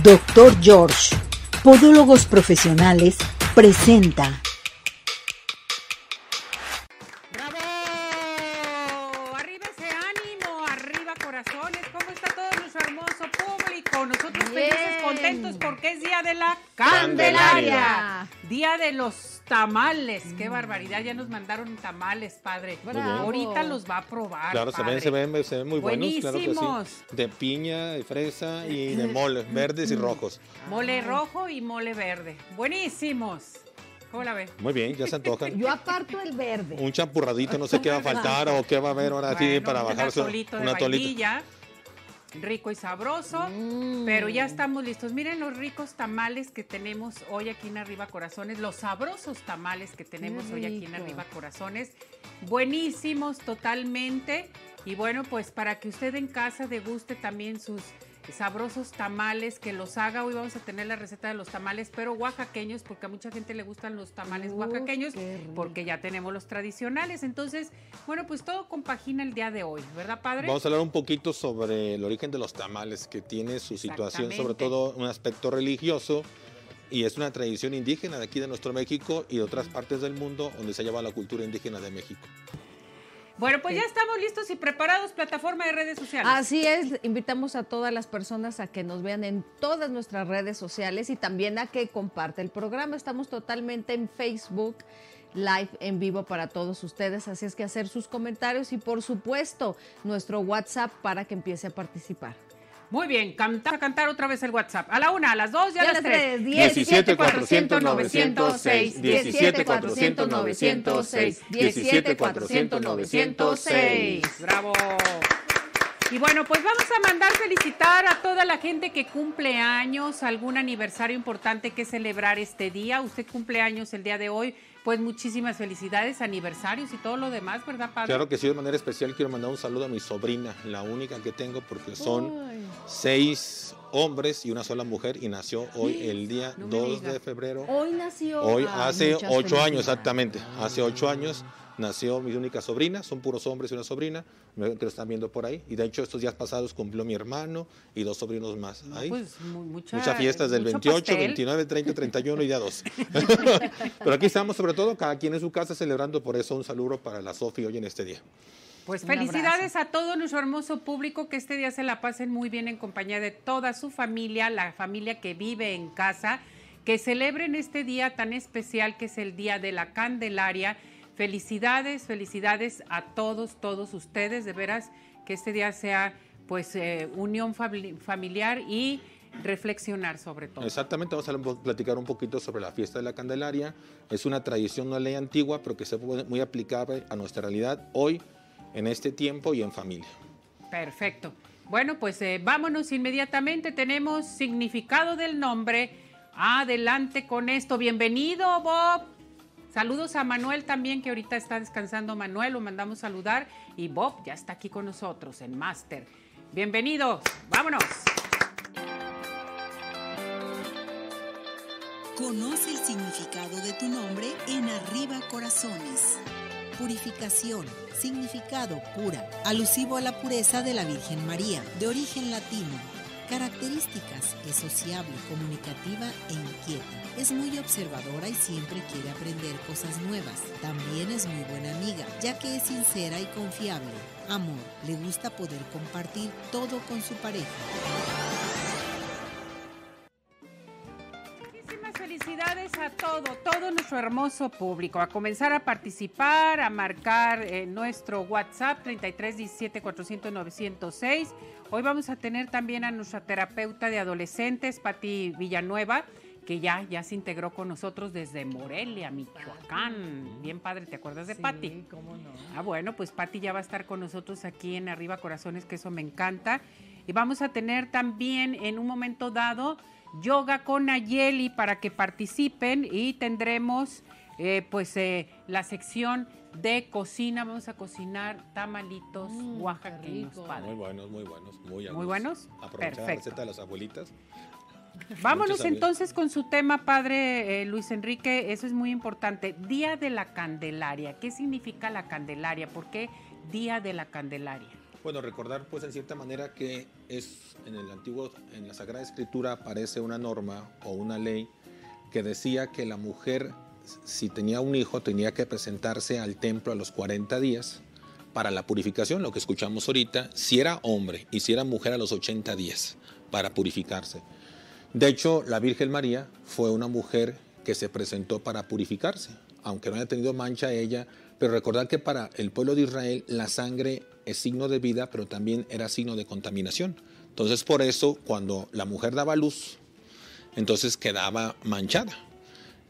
Doctor George, Podólogos Profesionales, presenta. ¡Bravo! ¡Arriba ese ánimo! ¡Arriba corazones! ¿Cómo está todo nuestro hermoso público? Nosotros felices, Bien. contentos porque es Día de la Candelaria. Candelaria. Día de los tamales. ¡Qué barbaridad! Ya nos mandaron tamales, padre. Bravo. Ahorita los va a probar, Claro, se ven, se ven, se ven muy buenos, claro que Buenísimos. sí. De piña, de fresa y de mole, verdes y rojos. Mole rojo y mole verde. ¡Buenísimos! ¿Cómo la ve? Muy bien, ya se antojan. Yo aparto el verde. Un champurradito, no sé qué va a faltar o qué va a haber ahora sí Bueno, para un bajarse. atolito de Un atolito. Rico y sabroso. Mm. Pero ya estamos listos. Miren los ricos tamales que tenemos hoy aquí en Arriba Corazones, los sabrosos tamales que tenemos hoy aquí en. Arriba Corazones. Buenísimos totalmente. Y bueno, pues para que usted en casa deguste también sus sabrosos tamales, que los haga. Hoy vamos a tener la receta de los tamales, pero oaxaqueños, porque a mucha gente le gustan los tamales oaxaqueños, porque ya tenemos los tradicionales. Entonces, bueno, pues todo compagina el día de hoy, ¿verdad, padre? Vamos a hablar un poquito sobre el origen de los tamales, que tiene su situación, sobre todo un aspecto religioso. Y es una tradición indígena de aquí de nuestro México y de otras partes del mundo donde se lleva la cultura indígena de México. Bueno, pues ya estamos listos y preparados, plataforma de redes sociales. Así es, invitamos a todas las personas a que nos vean en todas nuestras redes sociales y también a que comparte el programa. Estamos totalmente en Facebook live en vivo para todos ustedes, así es que hacer sus comentarios y por supuesto nuestro WhatsApp para que empiece a participar. Muy bien, canta, a cantar otra vez el WhatsApp. A la una, a las dos y a Ya las las tres. tres, 17 400 906, 17 400 906, 17 400 906. Bravo. Y bueno, pues vamos a mandar felicitar a toda la gente que cumple años, algún aniversario importante que celebrar este día. Usted cumple años el día de hoy, pues muchísimas felicidades, aniversarios y todo lo demás, ¿verdad, padre? Claro que sí, de manera especial quiero mandar un saludo a mi sobrina, la única que tengo porque son Ay. seis hombres y una sola mujer y nació hoy el día No me 2 diga. de febrero. Hoy nació. Hoy Ay, hace ocho años exactamente, hace ocho años nació mi única sobrina, son puros hombres y una sobrina, me- que lo están viendo por ahí. Y de hecho estos días pasados cumplió mi hermano y dos sobrinos más. No, Ahí. pues, mu- mucha- Muchas fiestas del mucho 28, pastel. 29, 30, 31 y día 2. Pero aquí estamos sobre todo cada quien en su casa celebrando, por eso un saludo para la Sofi hoy en este día. Pues felicidades a todo nuestro hermoso público, que este día se la pasen muy bien en compañía de toda su familia, la familia que vive en casa, que celebren este día tan especial que es el Día de la Candelaria. Felicidades, felicidades a todos, todos ustedes, de veras que este día sea pues eh, unión famili- familiar y reflexionar sobre todo. Exactamente, vamos a platicar un poquito sobre la fiesta de la Candelaria. Es una tradición, una ley antigua, pero que se puede muy aplicable a nuestra realidad hoy, en este tiempo y en familia. Perfecto. Bueno, pues eh, vámonos inmediatamente. Tenemos significado del nombre. Adelante con esto. Bienvenido, Bob. Saludos a Manuel también, que ahorita está descansando Manuel, lo mandamos saludar. Y Bob ya está aquí con nosotros en Máster. Bienvenidos, vámonos. Conoce el significado de tu nombre en Arriba Corazones. Purificación, significado pura, alusivo a la pureza de la Virgen María, de origen latino. Características, es sociable, comunicativa e inquieta. Es muy observadora y siempre quiere aprender cosas nuevas. También es muy buena amiga, ya que es sincera y confiable. Amor, le gusta poder compartir todo con su pareja. Todo, todo nuestro hermoso público. A comenzar a participar, a marcar eh, nuestro WhatsApp 33 17 400 906. Hoy vamos a tener también a nuestra terapeuta de adolescentes, Patti Villanueva, que ya, ya se integró con nosotros desde Morelia, Michoacán. Bien padre, ¿te acuerdas de? Sí, cómo no. Ah, bueno, pues Patti ya va a estar con nosotros aquí en Arriba Corazones, que eso me encanta. Y vamos a tener también en un momento dado yoga con Ayeli para que participen y tendremos eh, pues eh, la sección de cocina. Vamos a cocinar tamalitos Mm, oaxaqueños. Muy buenos, muy buenos, muy Muy buenos. Aprovechar la receta de las abuelitas. Vámonos entonces con su tema, padre eh, Luis Enrique. Eso es muy importante. Día de la Candelaria. ¿Qué significa la Candelaria? ¿Por qué Día de la Candelaria? Bueno, recordar pues en cierta manera que es en el antiguo, en la Sagrada Escritura aparece una norma o una ley que decía que la mujer si tenía un hijo tenía que presentarse al templo a los 40 días para la purificación, lo que escuchamos ahorita, si era hombre y si era mujer a los 80 días para purificarse. De hecho, la Virgen María fue una mujer que se presentó para purificarse, aunque no haya tenido mancha ella, pero recordar que para el pueblo de Israel la sangre es signo de vida, pero también era signo de contaminación. Entonces por eso cuando la mujer daba luz, entonces quedaba manchada.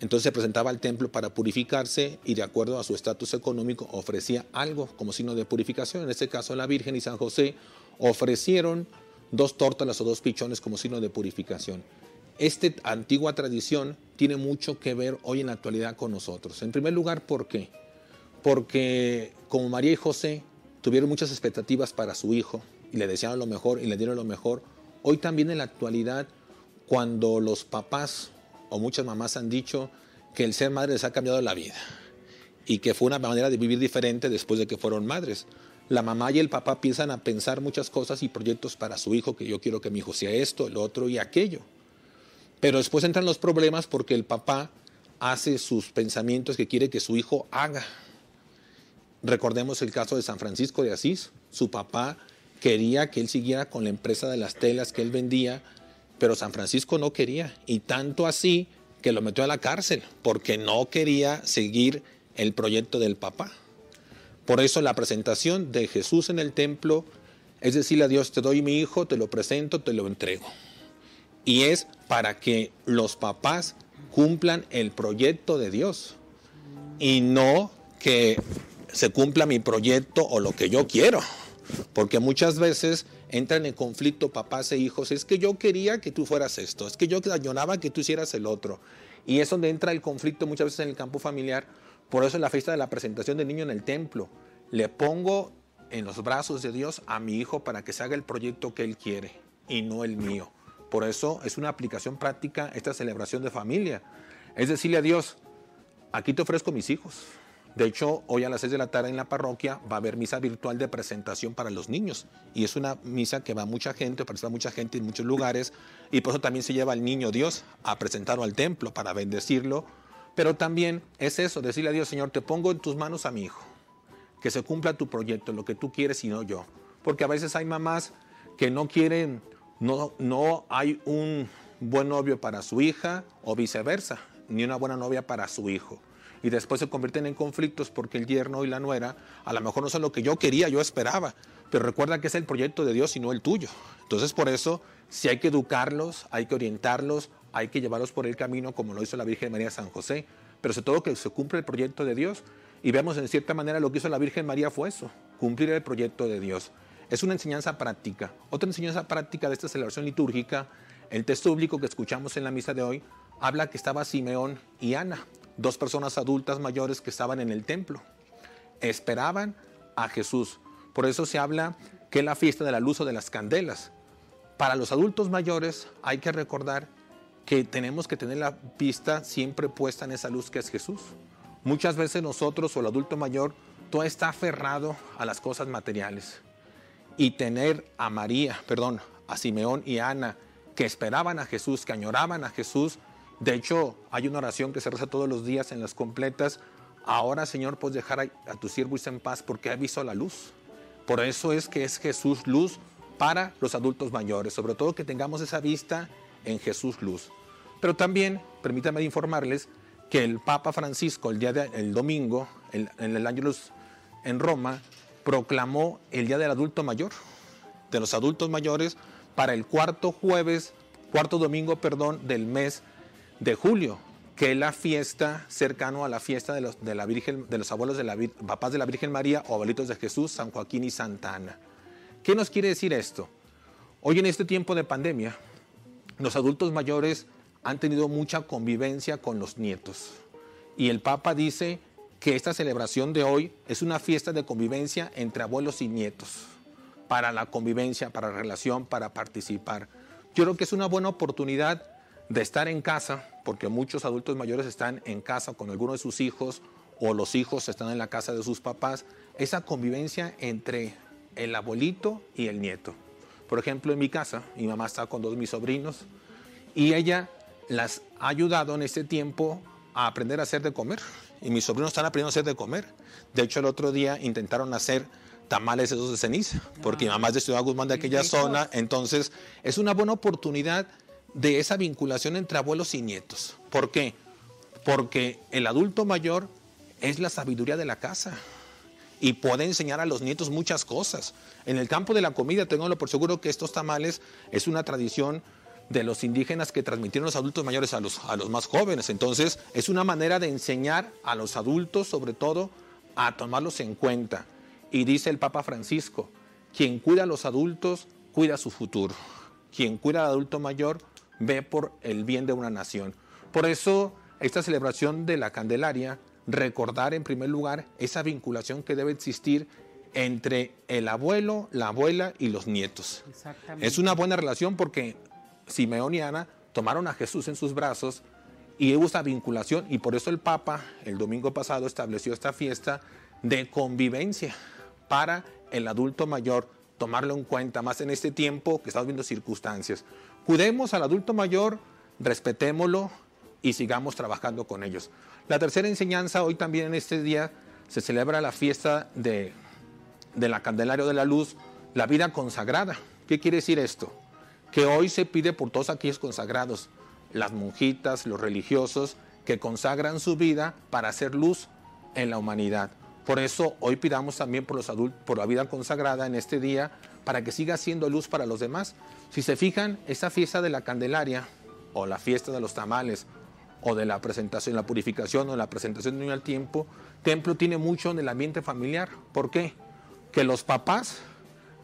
Entonces se presentaba al templo para purificarse y de acuerdo a su estatus económico ofrecía algo como signo de purificación. En este caso la Virgen y San José ofrecieron dos tórtolas o dos pichones como signo de purificación. Esta antigua tradición tiene mucho que ver hoy en la actualidad con nosotros. En primer lugar, ¿por qué? Porque como María y José tuvieron muchas expectativas para su hijo y le desearon lo mejor y le dieron lo mejor. Hoy también en la actualidad, cuando los papás o muchas mamás han dicho que el ser madre les ha cambiado la vida y que fue una manera de vivir diferente después de que fueron madres. La mamá y el papá piensan a pensar muchas cosas y proyectos para su hijo, que yo quiero que mi hijo sea esto, el otro y aquello. Pero después entran los problemas porque el papá hace sus pensamientos que quiere que su hijo haga Recordemos el caso de San Francisco de Asís. Su papá quería que él siguiera con la empresa de las telas que él vendía, pero San Francisco no quería. Y tanto así que lo metió a la cárcel, porque no quería seguir el proyecto del papá. Por eso la presentación de Jesús en el templo es decirle a Dios, te doy mi hijo, te lo presento, te lo entrego. Y es para que los papás cumplan el proyecto de Dios y no que se cumpla mi proyecto o lo que yo quiero. Porque muchas veces entran en conflicto papás e hijos. Es que yo quería que tú fueras esto, es que yo añoraba que tú hicieras el otro. Y es donde entra el conflicto muchas veces en el campo familiar. Por eso en la fiesta de la presentación del niño en el templo, le pongo en los brazos de Dios a mi hijo para que se haga el proyecto que él quiere y no el mío. Por eso es una aplicación práctica esta celebración de familia. Es decirle a Dios, aquí te ofrezco mis hijos, de hecho, hoy a las 6 de la tarde en la parroquia va a haber misa virtual de presentación para los niños. Y es una misa que va mucha gente, participa mucha gente en muchos lugares. Y por eso también se lleva al niño Dios a presentarlo al templo para bendecirlo. Pero también es eso, decirle a Dios, Señor, te pongo en tus manos a mi hijo. Que se cumpla tu proyecto, lo que tú quieres y no yo. Porque a veces hay mamás que no quieren, no, no hay un buen novio para su hija o viceversa, ni una buena novia para su hijo y después se convierten en conflictos porque el yerno y la nuera a lo mejor no son lo que yo quería, yo esperaba, pero recuerda que es el proyecto de Dios y no el tuyo. Entonces por eso si hay que educarlos, hay que orientarlos, hay que llevarlos por el camino como lo hizo la Virgen María San José, pero sobre todo que se cumpla el proyecto de Dios. Y vemos en cierta manera lo que hizo la Virgen María fue eso, cumplir el proyecto de Dios. Es una enseñanza práctica. Otra enseñanza práctica de esta celebración litúrgica, el texto bíblico que escuchamos en la misa de hoy, habla que estaba Simeón y Ana dos personas adultas mayores que estaban en el templo. Esperaban a Jesús. Por eso se habla que la fiesta de la luz o de las candelas. Para los adultos mayores hay que recordar que tenemos que tener la vista siempre puesta en esa luz que es Jesús. Muchas veces nosotros o el adulto mayor, todo está aferrado a las cosas materiales. Y tener a María, perdón, a Simeón y a Ana, que esperaban a Jesús, que añoraban a Jesús, de hecho, hay una oración que se reza todos los días en las completas. Ahora, Señor, puedes dejar a, tu siervo en paz porque ha visto la luz. Por eso es que es Jesús luz para los adultos mayores, sobre todo que tengamos esa vista en Jesús luz. Pero también, permítanme informarles que el Papa Francisco el día del domingo, en el Ángelus en Roma, proclamó el Día del Adulto Mayor, de los adultos mayores, para el cuarto jueves, cuarto domingo, perdón, del mes de julio, que es la fiesta cercano a la fiesta de los, de la Virgen, de los abuelos de la papás de la Virgen María o abuelitos de Jesús, San Joaquín y Santa Ana. ¿Qué nos quiere decir esto? Hoy en este tiempo de pandemia, los adultos mayores han tenido mucha convivencia con los nietos. Y el Papa dice que esta celebración de hoy es una fiesta de convivencia entre abuelos y nietos, para la convivencia, para la relación, para participar. Yo creo que es una buena oportunidad de estar en casa, porque muchos adultos mayores están en casa con alguno de sus hijos o los hijos están en la casa de sus papás, esa convivencia entre el abuelito y el nieto. Por ejemplo, en mi casa, mi mamá está con dos de mis sobrinos y ella las ha ayudado en este tiempo a aprender a hacer de comer. Y mis sobrinos están aprendiendo a hacer de comer. De hecho, el otro día intentaron hacer tamales esos de ceniza, porque mi mamá es de Ciudad Guzmán, de aquella zona. Entonces, es una buena oportunidad de esa vinculación entre abuelos y nietos. ¿Por qué? Porque el adulto mayor es la sabiduría de la casa y puede enseñar a los nietos muchas cosas. En el campo de la comida, tengo por seguro que estos tamales es una tradición de los indígenas que transmitieron los adultos mayores a los, a los más jóvenes. Entonces, es una manera de enseñar a los adultos, sobre todo, a tomarlos en cuenta. Y dice el Papa Francisco, quien cuida a los adultos, cuida su futuro. Quien cuida al adulto mayor, ve por el bien de una nación. Por eso, esta celebración de la Candelaria, recordar en primer lugar esa vinculación que debe existir entre el abuelo, la abuela y los nietos. Es una buena relación porque Simeón y Ana tomaron a Jesús en sus brazos y hubo esa vinculación y por eso el Papa el domingo pasado estableció esta fiesta de convivencia para el adulto mayor, tomarlo en cuenta más en este tiempo que estamos viendo circunstancias. Cuidemos al adulto mayor, respetémoslo y sigamos trabajando con ellos. La tercera enseñanza, hoy también en este día se celebra la fiesta de, de la Candelario de la Luz, la vida consagrada. ¿Qué quiere decir esto? Que hoy se pide por todos aquellos consagrados, las monjitas, los religiosos, que consagran su vida para hacer luz en la humanidad. Por eso hoy pidamos también por los adultos, por la vida consagrada en este día, para que siga siendo luz para los demás. Si se fijan, esta fiesta de la Candelaria, o la fiesta de los tamales, o de la presentación, la purificación, o la presentación de niño al tiempo, templo tiene mucho en el ambiente familiar. ¿Por qué? Que los papás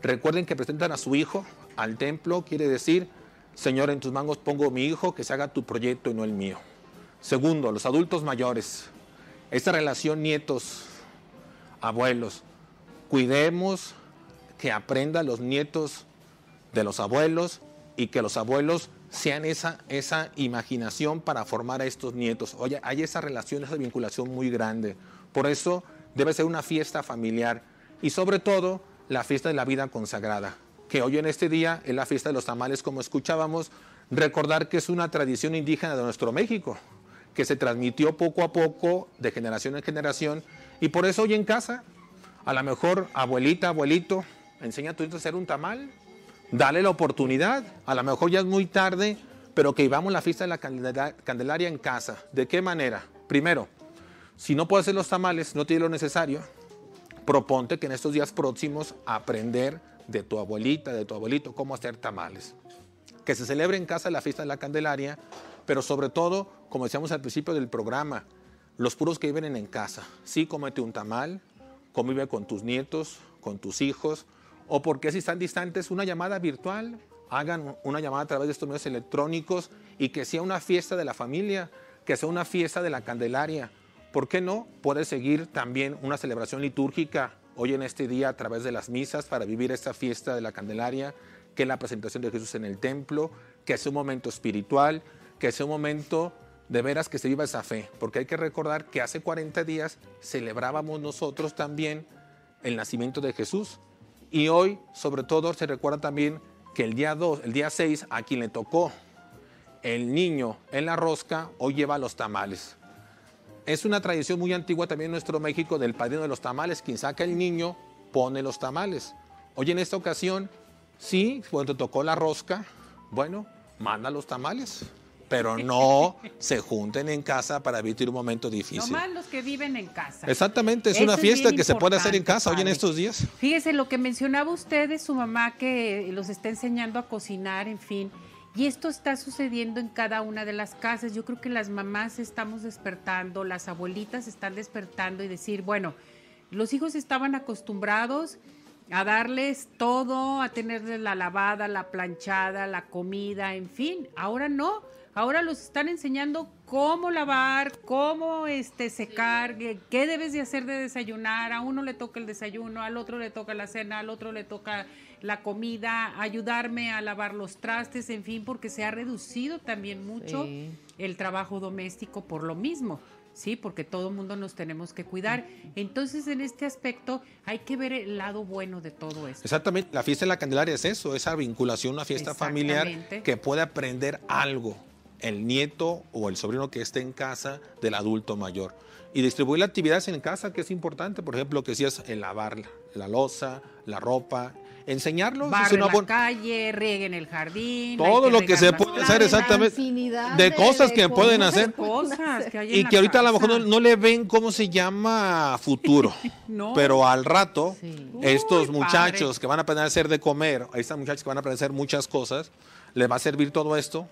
recuerden que presentan a su hijo al templo quiere decir, Señor, en tus manos pongo mi hijo, que se haga tu proyecto y no el mío. Segundo, los adultos mayores. Esta relación nietos, abuelos. Cuidemos que aprendan los nietos de los abuelos y que los abuelos sean esa, esa imaginación para formar a estos nietos. Oye, hay esa relación, esa vinculación muy grande. Por eso debe ser una fiesta familiar y sobre todo la fiesta de la vida consagrada que hoy en este día es la fiesta de los tamales, como escuchábamos, recordar que es una tradición indígena de nuestro México, que se transmitió poco a poco, de generación en generación, y por eso hoy en casa, a lo mejor abuelita, abuelito, enseña a tu hijo a hacer un tamal, dale la oportunidad, a lo mejor ya es muy tarde, pero que vivamos la fiesta de la Candelaria en casa. ¿De qué manera? Primero, si no puedes hacer los tamales, no tiene lo necesario, proponte que en estos días próximos aprender de tu abuelita, de tu abuelito, cómo hacer tamales. Que se celebre en casa la fiesta de la Candelaria, pero sobre todo, como decíamos al principio del programa, los puros que viven en casa. Sí, cómete un tamal, convive con tus nietos, con tus hijos, o porque si están distantes, una llamada virtual, hagan una llamada a través de estos medios electrónicos y que sea una fiesta de la familia, que sea una fiesta de la Candelaria. ¿Por qué no? Puede seguir también una celebración litúrgica hoy en este día a través de las misas para vivir esta fiesta de la Candelaria, que es la presentación de Jesús en el templo, que es un momento espiritual, que es un momento de veras que se viva esa fe, porque hay que recordar que hace 40 días celebrábamos nosotros también el nacimiento de Jesús y hoy sobre todo se recuerda también que el día 2, el día 6 a quien le tocó el niño en la rosca hoy lleva los tamales. Es una tradición muy antigua también en nuestro México del padrino de los tamales. Quien saca el niño pone los tamales. Hoy en esta ocasión, sí, cuando te tocó la rosca, bueno, manda los tamales. Pero no se junten en casa para evitar un momento difícil. más los que viven en casa. Exactamente, es una fiesta que se puede hacer en casa hoy en estos días. Fíjese lo que mencionaba usted de su mamá que los está enseñando a cocinar, en fin. Y esto está sucediendo en cada una de las casas. Yo creo que las mamás estamos despertando, las abuelitas están despertando y decir, bueno, los hijos estaban acostumbrados a darles todo, a tenerles la lavada, la planchada, la comida, en fin. Ahora no. Ahora los están enseñando cómo lavar, cómo este secar, qué debes de hacer de desayunar. A uno le toca el desayuno, al otro le toca la cena, al otro le toca la comida, ayudarme a lavar los trastes, en fin, porque se ha reducido también mucho el trabajo doméstico por lo mismo. Sí, porque todo el mundo nos tenemos que cuidar. Entonces, en este aspecto, hay que ver el lado bueno de todo esto. Exactamente, la fiesta de la Candelaria es eso, esa vinculación, una fiesta familiar que puede aprender algo el nieto o el sobrino que esté en casa del adulto mayor. Y distribuir las actividades en casa, que es importante, por ejemplo, que es el lavar la, la loza, la ropa, enseñarlos. es Barren una la buena- calle, rieguen el jardín. Todo lo que se puede hacer exactamente de de- cosas de que pueden hacer. Cosas que hay en Y que ahorita a lo mejor no, casa. no le ven cómo se llama futuro, No. pero al rato Sí. estos Uy, muchachos padre. que van a aprender a hacer de comer, estas muchachas que van a aprender a hacer muchas cosas, les va a servir todo esto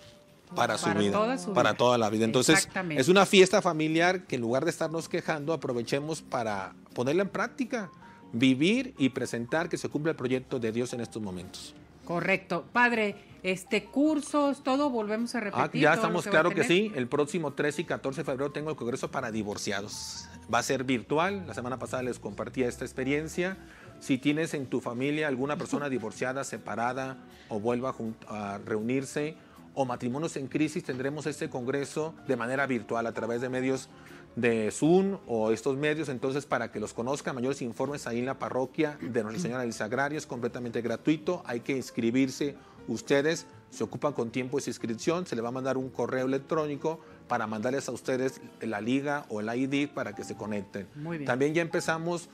para su Para vida, toda su para vida. toda la vida. Entonces es una fiesta familiar que en lugar de estarnos quejando, aprovechemos para ponerla en práctica, vivir y presentar que se cumpla el proyecto de Dios en estos momentos. Correcto. Padre, este cursos, todo volvemos a repetir. Ah, ya todo lo estamos, claro que sí. El próximo 13 y 14 de febrero tengo el Congreso para Divorciados. Va a ser virtual. La semana pasada les compartí esta experiencia. Si tienes en tu familia alguna persona divorciada, separada o vuelva a reunirse o matrimonios en crisis, tendremos este Congreso de manera virtual a través de medios de Zoom o estos medios, entonces para que los conozcan, mayores informes ahí en la parroquia de Nuestra Señora del Sagrario, es completamente gratuito, hay que inscribirse ustedes, se ocupan con tiempo esa inscripción, se le va a mandar un correo electrónico para mandarles a ustedes la liga o el ID para que se conecten. Muy bien. También ya empezamos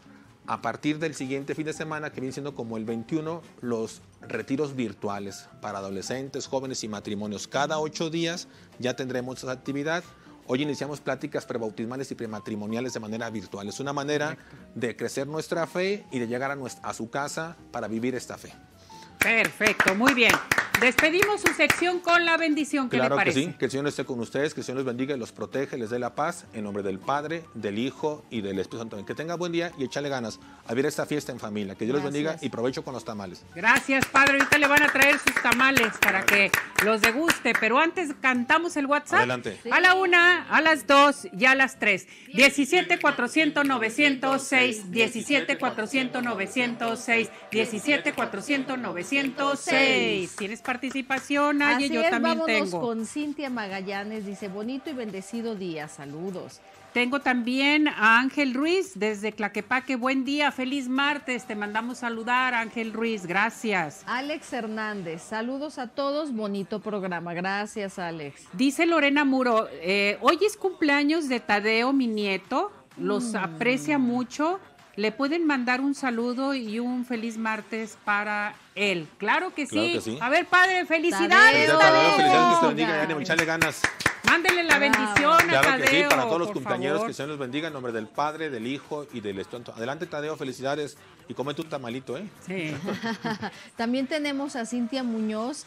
a partir del siguiente fin de semana, que viene siendo como el 21, los retiros virtuales para adolescentes, jóvenes y matrimonios. Cada ocho días ya tendremos esa actividad. Hoy iniciamos pláticas prebautismales y prematrimoniales de manera virtual. Es una manera de crecer nuestra fe y de llegar a, nuestra- a su casa para vivir esta fe. Perfecto, muy bien. Despedimos su sección con la bendición. ¿Qué Claro le que parece? sí, que el Señor esté con ustedes, que el Señor los bendiga y los protege, les dé la paz, en nombre del Padre, del Hijo y del Espíritu Santo. Que tenga buen día y échale ganas a vivir esta fiesta en familia. Que Dios los bendiga Gracias. y provecho con los tamales. Gracias, padre. Ahorita le van a traer sus tamales para que los deguste. Pero antes cantamos el WhatsApp. Adelante. A la una, a las dos y a las tres. 17 400 906. 17 400 906. 17 400 906. ¿Tienes participación? Ay, Así yo es, también vámonos tengo. con Cintia Magallanes. Dice, bonito y bendecido día. Saludos. Tengo también a Ángel Ruiz desde Claquepaque. Buen día, feliz martes. Te mandamos saludar, Ángel Ruiz. Gracias. Alex Hernández, saludos a todos. Bonito programa. Gracias, Alex. Dice Lorena Muro, eh, hoy es cumpleaños de Tadeo, mi nieto. Los aprecia mucho. Le pueden mandar un saludo y un feliz martes para él. Claro que sí. Claro que sí. A ver, padre, felicidades. Tadeo. Felicidades, Tadeo, Tadeo. felicidades, que te bendiga, ánimo, ganas. Mándenle la bendición a Claro que sí, Tadeo, para todos los favor. que Señor los bendiga en nombre del Padre, del Hijo y del Espíritu. Adelante, Tadeo, felicidades. Y come tu tamalito, ¿eh? Sí. También tenemos a Cintia Muñoz,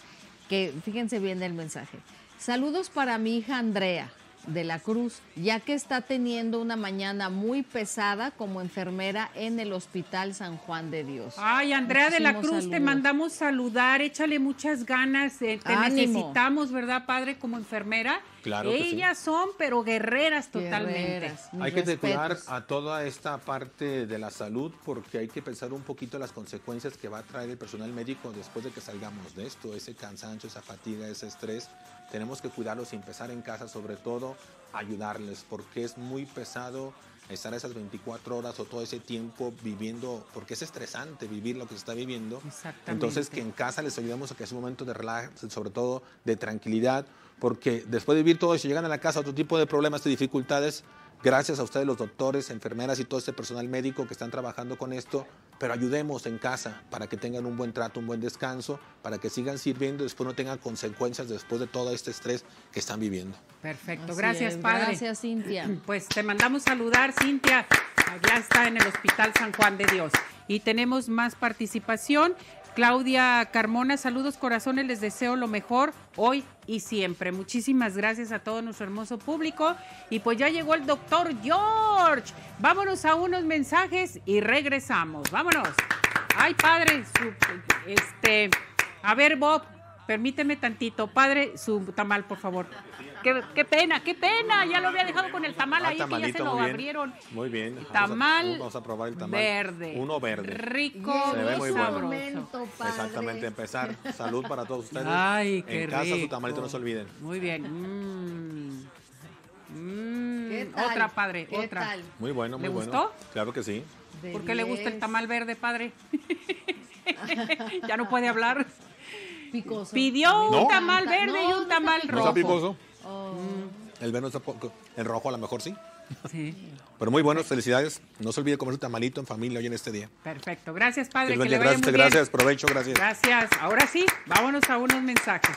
que fíjense bien el mensaje. Saludos para mi hija Andrea de la Cruz, ya que está teniendo una mañana muy pesada como enfermera en el Hospital San Juan de Dios. Ay, Andrea de la Cruz, te mandamos saludar, échale muchas ganas, eh, te Ánimo. necesitamos, ¿verdad, padre, como enfermera? Claro que sí. Ellas son, pero guerreras totalmente. Guerreras, Hay que cuidar respetos. a toda esta parte de la salud porque hay que pensar un poquito las consecuencias que va a traer el personal médico después de que salgamos de esto, ese cansancio, esa fatiga, ese estrés. Tenemos que cuidarlos y empezar en casa, sobre todo, ayudarles porque es muy pesado estar esas 24 horas o todo ese tiempo viviendo, porque es estresante vivir lo que se está viviendo. Exactamente. Entonces, que en casa les ayudemos a que es un momento de relax, sobre todo de tranquilidad, porque después de vivir todo eso, llegan a la casa otro tipo de problemas, de dificultades. Gracias a ustedes, los doctores, enfermeras y todo este personal médico que están trabajando con esto, pero ayudemos en casa para que tengan un buen trato, un buen descanso, para que sigan sirviendo y después no tengan consecuencias después de todo este estrés que están viviendo. Perfecto, Así gracias, es, padre. Gracias, Cintia. Pues te mandamos saludar, Cintia. Allá está en el Hospital San Juan de Dios. Y tenemos más participación. Claudia Carmona, saludos corazones, les deseo lo mejor hoy y siempre. Muchísimas gracias a todo nuestro hermoso público. Y pues ya llegó el doctor George. Vámonos a unos mensajes y regresamos. Vámonos. Ay, padre, su- este, a ver, Bob, permíteme tantito. Padre, su tamal, por favor. Qué, qué pena, qué pena. Ya lo había dejado con el tamal Ah, ahí que ya se lo muy bien. abrieron. Muy bien. Vamos a- Tamal, vamos a probar el tamal. verde. Uno verde. Rico Se ve muy bueno. sabroso. Momento, padre. Exactamente, empezar. Salud para todos ustedes. Ay, qué En casa su tamalito no se olviden. Muy bien. Mm. Mm. ¿Qué tal? Otra, padre, ¿Qué otra. tal? Muy bueno, muy ¿Le bueno. gustó? Claro que sí. De ¿Por qué le gusta el 10. tamal verde, padre? ya no puede hablar. Picoso. Pidió No. un tamal No, verde y un tamal ¿No está rojo. picoso? Oh. El verde está poco. El rojo a lo mejor sí. Sí, Pero muy bueno, felicidades. No se olvide comer su tamalito en familia hoy en este día. perfecto. Gracias, padre. Dios Que le bendiga. vaya gracias, muy bien. gracias. Provecho, gracias. Gracias. Ahora sí, vámonos a unos mensajes.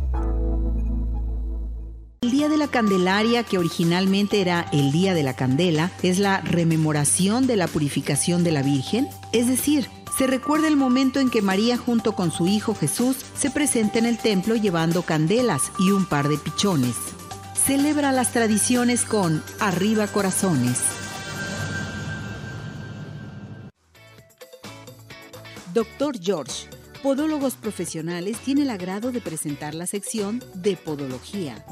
El Día de la Candelaria, que originalmente era el Día de la Candela, es la rememoración de la purificación de la Virgen, es decir, se recuerda el momento en que María junto con su hijo Jesús se presenta en el templo llevando candelas y un par de pichones. Celebra las tradiciones con Arriba Corazones. Doctor George, Podólogos Profesionales, tiene el agrado de presentar la sección de Podología.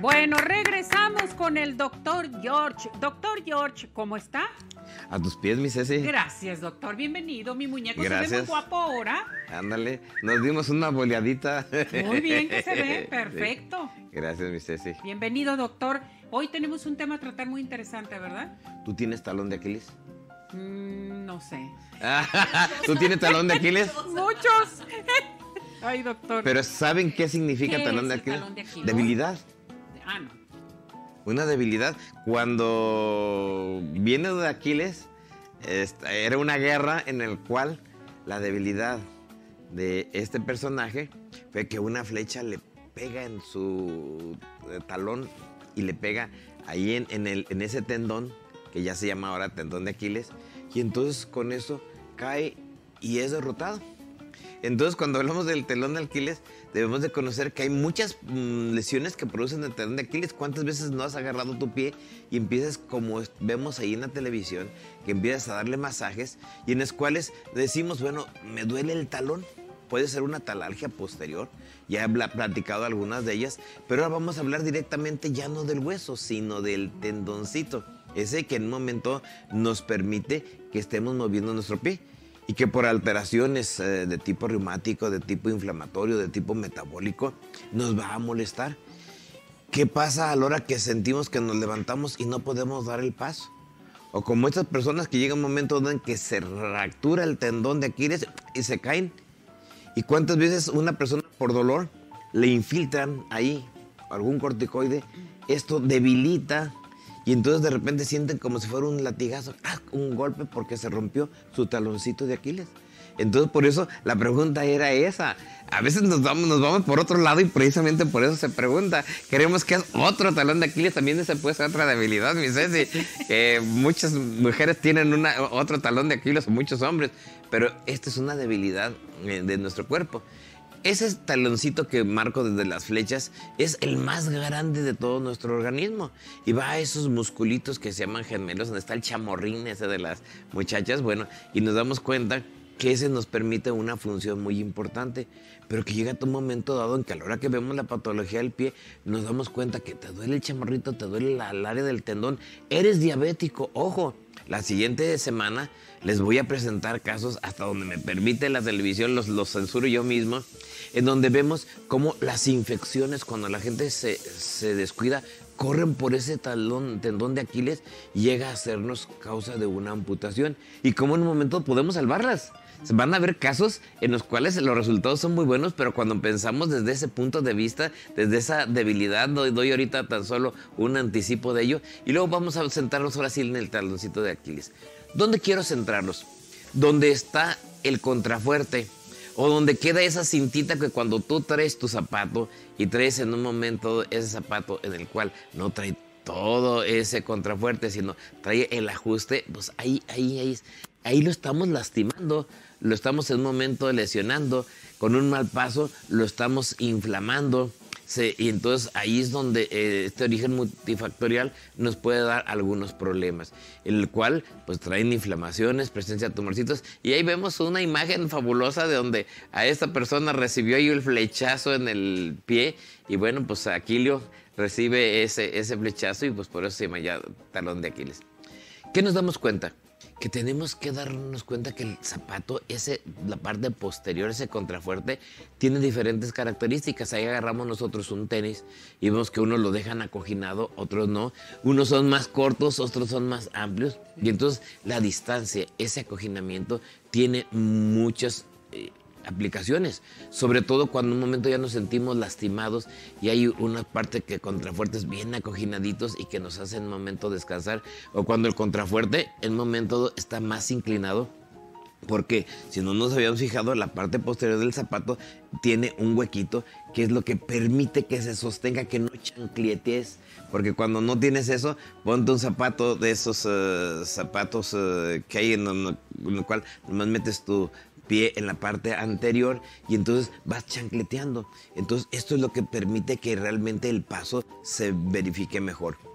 Bueno, regresamos con el doctor George. Doctor George, ¿cómo está? A tus pies, mi Ceci. Gracias, doctor. Bienvenido. Mi muñeco se ve muy Gracias. guapo ahora. Ándale, nos dimos una boleadita. Muy bien que se ve. Perfecto. Gracias, mi Ceci. Bienvenido, doctor. Hoy tenemos un tema a tratar muy interesante, ¿verdad? ¿Tú tienes talón de Aquiles? Mm, no sé. ¿Tú tienes talón de Aquiles? Muchos. Ay, doctor. Pero ¿saben qué significa ¿Qué talón de Aquiles? talón de Aquiles? Debilidad. Ah. Una debilidad. Cuando viene de Aquiles, era una guerra en el cual la debilidad de este personaje fue que una flecha le pega en su eh, talón y le pega ahí en, en el, en ese tendón, que ya se llama ahora tendón de Aquiles, y entonces con eso cae y es derrotado. Entonces, cuando hablamos del telón de Aquiles, debemos de conocer que hay muchas mm, lesiones que producen el telón de Aquiles. ¿Cuántas veces no has agarrado tu pie y empiezas, como vemos ahí en la televisión, que empiezas a darle masajes y en las cuales decimos, bueno, me duele el talón? Puede ser una talalgia posterior, ya he platicado algunas de ellas, pero ahora vamos a hablar directamente ya no del hueso, sino del tendoncito, ese que en un momento nos permite que estemos moviendo nuestro pie y que por alteraciones eh, de tipo reumático, de tipo inflamatorio, de tipo metabólico, nos va a molestar. ¿Qué pasa a la hora que sentimos que nos levantamos y no podemos dar el paso? O como estas personas que llega un momento en que se fractura el tendón de Aquiles y se caen. ¿Y cuántas veces una persona por dolor le infiltran ahí algún corticoide? Esto debilita y entonces de repente sienten como si fuera un latigazo, ¡ah! un golpe porque se rompió su taloncito de Aquiles. Entonces por eso la pregunta era esa. A veces nos vamos, por otro lado y precisamente por eso se pregunta. Queremos que es otro talón de Aquiles, también esa puede ser otra debilidad, mi Ceci. muchas mujeres tienen una, otro talón de Aquiles muchos hombres, pero esta es una debilidad eh, de nuestro cuerpo. Ese taloncito que marco desde las flechas es el más grande de todo nuestro organismo. Y va a esos musculitos que se llaman gemelos, donde está el chamorrín ese de las muchachas. Bueno, y nos damos cuenta que ese nos permite una función muy importante, pero que llega a un momento dado en que a la hora que vemos la patología del pie, nos damos cuenta que te duele el chamarrito, te duele el área del tendón, eres diabético, ojo, la siguiente semana les voy a presentar casos hasta donde me permite la televisión, los, los censuro yo mismo, en donde vemos cómo las infecciones, cuando la gente se, se descuida, corren por ese talón, tendón de Aquiles llega a hacernos causa de una amputación. Y cómo en un momento podemos salvarlas van a haber casos en los cuales los resultados son muy buenos, pero cuando pensamos desde ese punto de vista, desde esa debilidad, doy, doy ahorita tan solo un anticipo de ello, y luego vamos a centrarnos ahora sí en el taloncito de Aquiles. ¿Dónde quiero centrarlos? Donde está el contrafuerte o donde queda esa cintita que cuando tú traes tu zapato y traes en un momento ese zapato en el cual no trae todo ese contrafuerte, sino trae el ajuste, pues ahí, ahí, ahí, ahí lo estamos lastimando lo estamos en un momento lesionando, con un mal paso lo estamos inflamando. y entonces ahí es donde eh, este origen multifactorial nos puede dar algunos problemas, el cual pues traen inflamaciones, presencia de tumorcitos y ahí vemos una imagen fabulosa de donde a esta persona recibió ahí el flechazo en el pie y bueno pues Aquilio recibe ese, ese flechazo y pues por eso se llama ya talón de Aquiles. ¿Qué nos damos cuenta? Que tenemos que darnos cuenta que el zapato, ese, la parte posterior, ese contrafuerte, tiene diferentes características. Ahí agarramos nosotros un tenis y vemos que unos lo dejan acoginado, otros no. Unos son más cortos, otros son más amplios. Y entonces la distancia, ese acoginamiento, tiene muchas aplicaciones, sobre todo cuando en un momento ya nos sentimos lastimados y hay una parte que contrafuertes bien acoginaditos y que nos hacen momento descansar, o cuando el contrafuerte en momento está más inclinado, porque si no nos habíamos fijado, la parte posterior del zapato tiene un huequito que es lo que permite que se sostenga, que no chanclietes. Porque cuando no tienes eso, ponte un zapato de esos eh, zapatos eh, que hay en, el cual nomás metes tu pie en la parte anterior y entonces vas chancleteando. Entonces esto es lo que permite que realmente el paso se verifique mejor.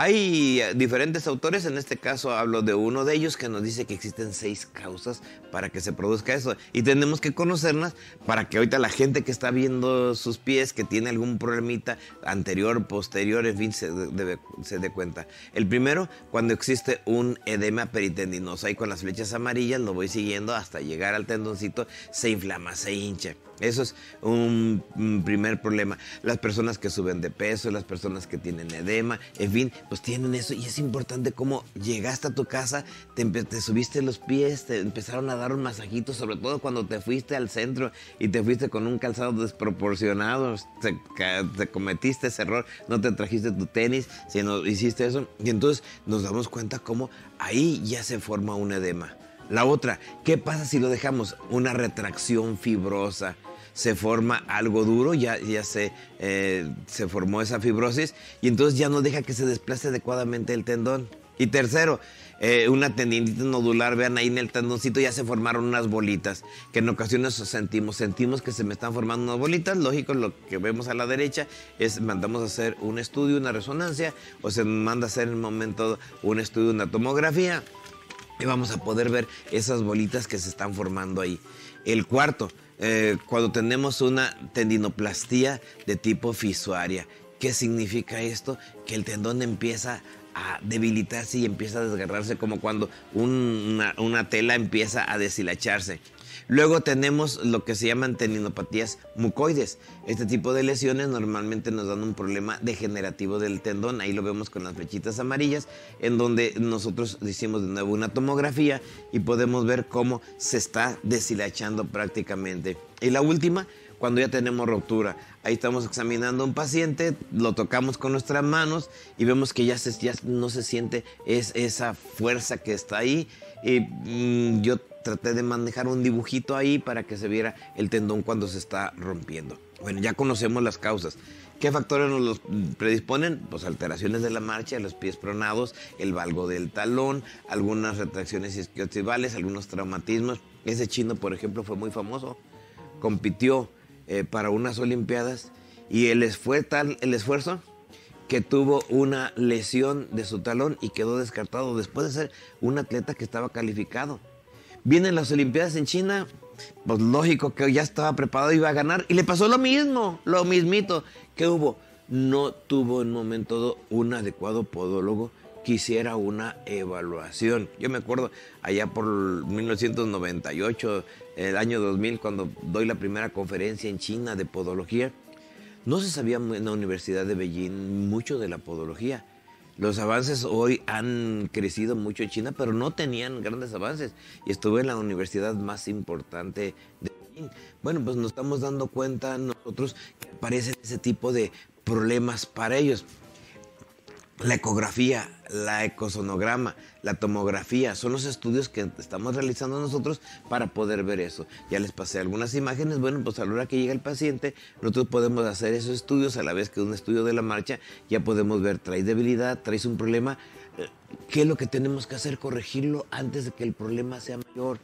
Hay diferentes autores, en este caso hablo de uno de ellos que nos dice que existen seis causas para que se produzca eso y tenemos que conocerlas para que ahorita la gente que está viendo sus pies, que tiene algún problemita anterior, posterior, en fin, se, se dé cuenta. El primero, cuando existe un edema peritendinoso, ahí con las flechas amarillas lo voy siguiendo hasta llegar al tendoncito, se inflama, se hincha. Eso es un primer problema. Las personas que suben de peso, las personas que tienen edema, en fin, pues tienen eso. Y es importante cómo llegaste a tu casa, te, te, subiste los pies, te empezaron a dar un masajito, sobre todo cuando te fuiste al centro y te fuiste con un calzado desproporcionado, te, te cometiste ese error, no te trajiste tu tenis, sino hiciste eso. Y entonces nos damos cuenta cómo ahí ya se forma un edema. La otra, ¿qué pasa si lo dejamos? Una retracción fibrosa se forma algo duro, ya, ya se, eh, se formó esa fibrosis y entonces ya no deja que se desplace adecuadamente el tendón. Y tercero, eh, una tendinitis nodular, vean ahí en el tendoncito ya se formaron unas bolitas, que en ocasiones sentimos, sentimos que se me están formando unas bolitas, lógico, lo que vemos a la derecha es mandamos a hacer un estudio, una resonancia, o se manda a hacer en el momento un estudio, una tomografía, y vamos a poder ver esas bolitas que se están formando ahí. El cuarto, eh, cuando tenemos una tendinoplastía de tipo fisuaria. ¿Qué significa esto? Que el tendón empieza a debilitarse y empieza a desgarrarse como cuando una, tela empieza a deshilacharse. Luego tenemos lo que se llaman tendinopatías mucoides. Este tipo de lesiones normalmente nos dan un problema degenerativo del tendón. Ahí lo vemos con las flechitas amarillas, en donde nosotros hicimos de nuevo una tomografía y podemos ver cómo se está deshilachando prácticamente. Y la última, cuando ya tenemos ruptura. Ahí estamos examinando un paciente, lo tocamos con nuestras manos y vemos que ya, no se siente es, esa fuerza que está ahí. Y mm, yo traté de manejar un dibujito ahí para que se viera el tendón cuando se está rompiendo. Bueno, ya conocemos las causas. ¿Qué factores nos los predisponen? Pues alteraciones de la marcha, los pies pronados, el valgo del talón, algunas retracciones isquiotibiales, algunos traumatismos. Ese chino, por ejemplo, fue muy famoso. Compitió eh, para unas Olimpiadas y el, fue tal el esfuerzo que tuvo una lesión de su talón y quedó descartado después de ser un atleta que estaba calificado. Vienen las Olimpiadas en China, pues lógico que ya estaba preparado, iba a ganar y le pasó lo mismo, lo mismito. ¿Qué hubo? No tuvo en momento un adecuado podólogo que hiciera una evaluación. Yo me acuerdo allá por 1998, el año 2000, cuando doy la primera conferencia en China de podología, no se sabía en la Universidad de Beijing mucho de la podología. Los avances hoy han crecido mucho en China, pero no tenían grandes avances. Y estuve en la universidad más importante de Beijing. Bueno, pues nos estamos dando cuenta nosotros que aparecen ese tipo de problemas para ellos la ecografía, la ecosonograma, la tomografía, son los estudios que estamos realizando nosotros para poder ver eso. Ya les pasé algunas imágenes, bueno, pues a la hora que llega el paciente, nosotros podemos hacer esos estudios a la vez que un estudio de la marcha, ya podemos ver, trae debilidad, traes un problema, eh, ¿qué es lo que tenemos que hacer? Corregirlo antes de que el problema sea mayor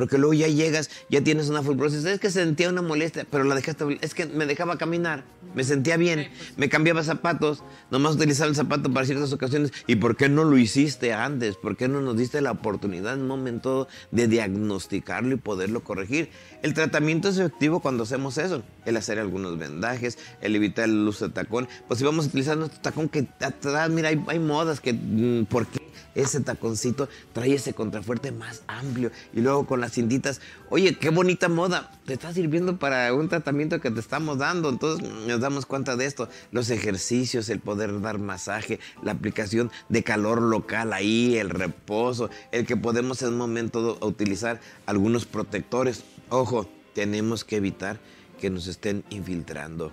porque luego ya llegas, ya tienes una fibrosis, es que sentía una molestia, pero la dejaste, es que me dejaba caminar, me sentía bien, pues. me cambiaba zapatos, nomás utilizaba el zapato para ciertas ocasiones, ¿y por qué no lo hiciste antes? ¿Por qué no nos diste la oportunidad en un momento de diagnosticarlo y poderlo corregir? El tratamiento es efectivo cuando hacemos eso, el hacer algunos vendajes, el evitar el uso de tacón, pues si vamos utilizando este tacón que atrás, mira, hay, hay modas que, mm, ¿por qué ese taconcito trae ese contrafuerte más amplio. Y luego con las cintitas, oye, qué bonita moda, te está sirviendo para un tratamiento que te estamos dando. Entonces nos damos cuenta de esto. Los ejercicios, el poder dar masaje, la aplicación de calor local ahí, el reposo, el que podemos en un momento utilizar algunos protectores. Ojo, tenemos que evitar que nos estén infiltrando.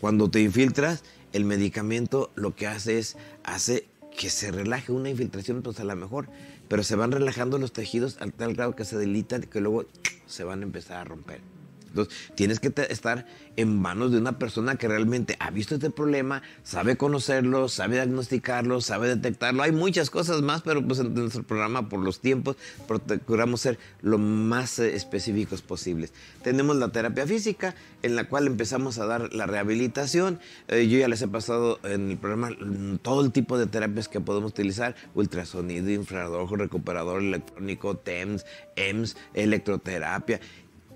Cuando te infiltras, el medicamento lo que hace es, hace que se relaje una infiltración, pues a lo mejor, pero se van relajando los tejidos al tal grado que se delitan y que luego se van a empezar a romper. Entonces, tienes que estar en manos de una persona que realmente ha visto este problema, sabe conocerlo, sabe diagnosticarlo, sabe detectarlo. Hay muchas cosas más, pero pues en nuestro programa, por los tiempos, procuramos ser lo más eh, específicos posibles. Tenemos la terapia física, en la cual empezamos a dar la rehabilitación. Eh, yo ya les he pasado en el programa mm, todo el tipo de terapias que podemos utilizar: ultrasonido, infrarrojo, recuperador electrónico, TEMS, EMS, electroterapia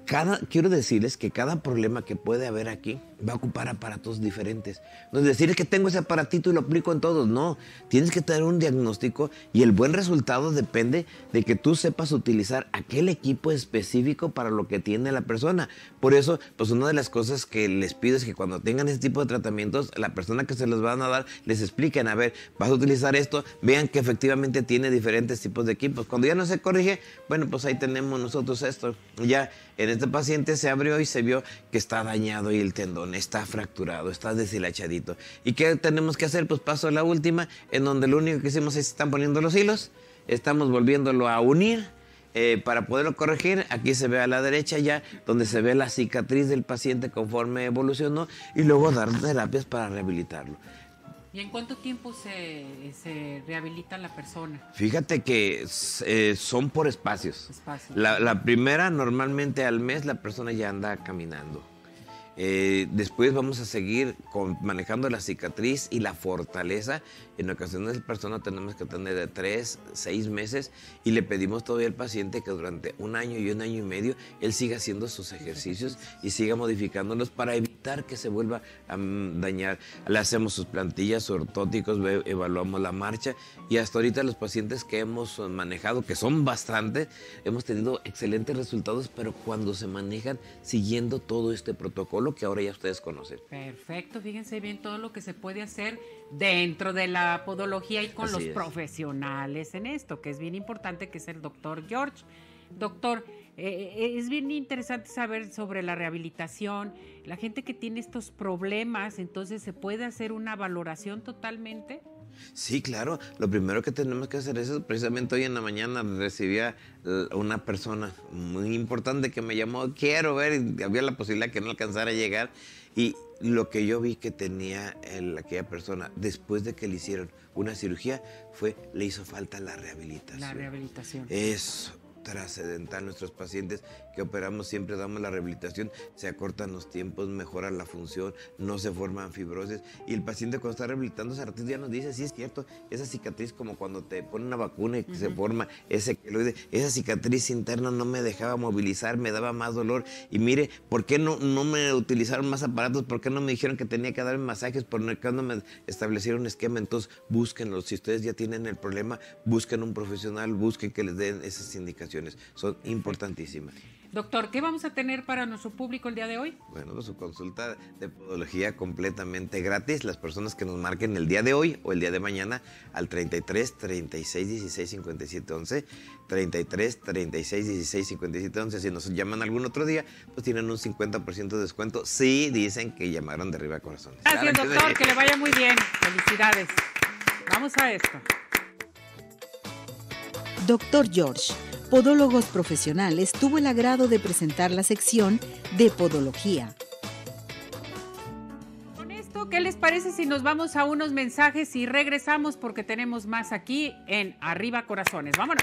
quiero decirles que cada problema que puede haber aquí va a ocupar aparatos diferentes. No es decir que tengo ese aparatito y lo aplico en todos. No, tienes que tener un diagnóstico y el buen resultado depende de que tú sepas utilizar aquel equipo específico para lo que tiene la persona. Por eso, pues una de las cosas que les pido es que cuando tengan ese tipo de tratamientos, la persona que se los van a dar les expliquen, a ver, vas a utilizar esto, vean que efectivamente tiene diferentes tipos de equipos. Cuando ya no se corrige, bueno, pues ahí tenemos nosotros esto. Ya en este paciente se abrió y se vio que está dañado y el tendón está fracturado, está deshilachadito. ¿Y qué tenemos que hacer? Pues paso a la última, en donde lo único que hicimos es están poniendo los hilos, estamos volviéndolo a unir. Eh, para poderlo corregir, aquí se ve a la derecha ya, donde se ve la cicatriz del paciente conforme evolucionó, y luego dar terapias para rehabilitarlo. ¿Y en cuánto tiempo se, rehabilita la persona? Fíjate que eh, son por espacios. La, la, primera, normalmente al mes, la persona ya anda caminando. Eh, después vamos a seguir manejando la cicatriz y la fortaleza. En ocasiones la persona tenemos que tener de tres, seis meses y le pedimos todavía al paciente que durante un año y un año y medio él siga haciendo sus ejercicios y siga modificándolos para evitar que se vuelva a mm, dañar. Le hacemos sus plantillas ortóticos, evaluamos la marcha y hasta ahorita los pacientes que hemos manejado, que son bastantes, hemos tenido excelentes resultados, pero cuando se manejan siguiendo todo este protocolo que ahora ya ustedes conocen. Perfecto, fíjense bien todo lo que se puede hacer dentro de la podología y con los profesionales en esto, que es bien importante, que es el doctor George. Doctor, eh, eh, es bien interesante saber sobre la rehabilitación, la gente que tiene estos problemas, entonces se puede hacer una valoración totalmente. Sí, claro. Lo primero que tenemos que hacer es precisamente hoy en la mañana recibía una persona muy importante que me llamó, quiero ver, y había la posibilidad que no alcanzara a llegar. Y lo que yo vi que tenía aquella persona después de que le hicieron una cirugía fue, le hizo falta la rehabilitación. La rehabilitación. Eso trascendental. Nuestros pacientes que operamos siempre damos la rehabilitación, se acortan los tiempos, mejora la función, no se forman fibrosis. Y el paciente cuando está rehabilitando ese ya nos dice, sí es cierto, esa cicatriz como cuando te ponen una vacuna y se forma ese queloide, esa cicatriz interna no me dejaba movilizar, me daba más dolor. Y mire, ¿por qué no, no me utilizaron más aparatos? ¿Por qué no me dijeron que tenía que darme masajes? ¿Por qué no me establecieron un esquema? Entonces búsquenlo. Si ustedes ya tienen el problema, busquen un profesional, busquen que les den esas indicaciones. Son importantísimas. Doctor, ¿qué vamos a tener para nuestro público el día de hoy? Bueno, pues su consulta de podología completamente gratis. Las personas que nos marquen el día de hoy o el día de mañana al 33 36 16 57 11. 33 36 16 57 11. Si nos llaman algún otro día, pues tienen un 50% de descuento. Sí, dicen que llamaron de arriba corazones. Gracias, doctor. Que le vaya muy bien. Felicidades. Vamos a esto. Doctor George Podólogos Profesionales tuvo el agrado de presentar la sección de Podología. Con esto, ¿qué les parece si nos vamos a unos mensajes y regresamos porque tenemos más aquí en Arriba Corazones? Vámonos.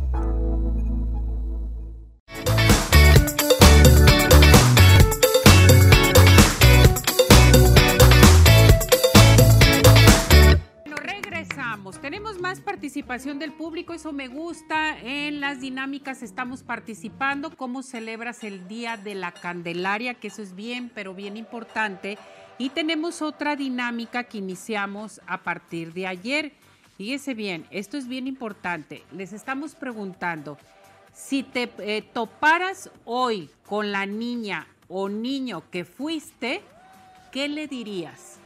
Participación del público, eso me gusta. En las dinámicas estamos participando. ¿Cómo celebras el Día de la Candelaria? Que eso es bien, pero bien importante. Y tenemos otra dinámica que iniciamos a partir de ayer. Fíjese bien, esto es bien importante. Les estamos preguntando, si te eh, toparas hoy con la niña o niño que fuiste, ¿qué le dirías?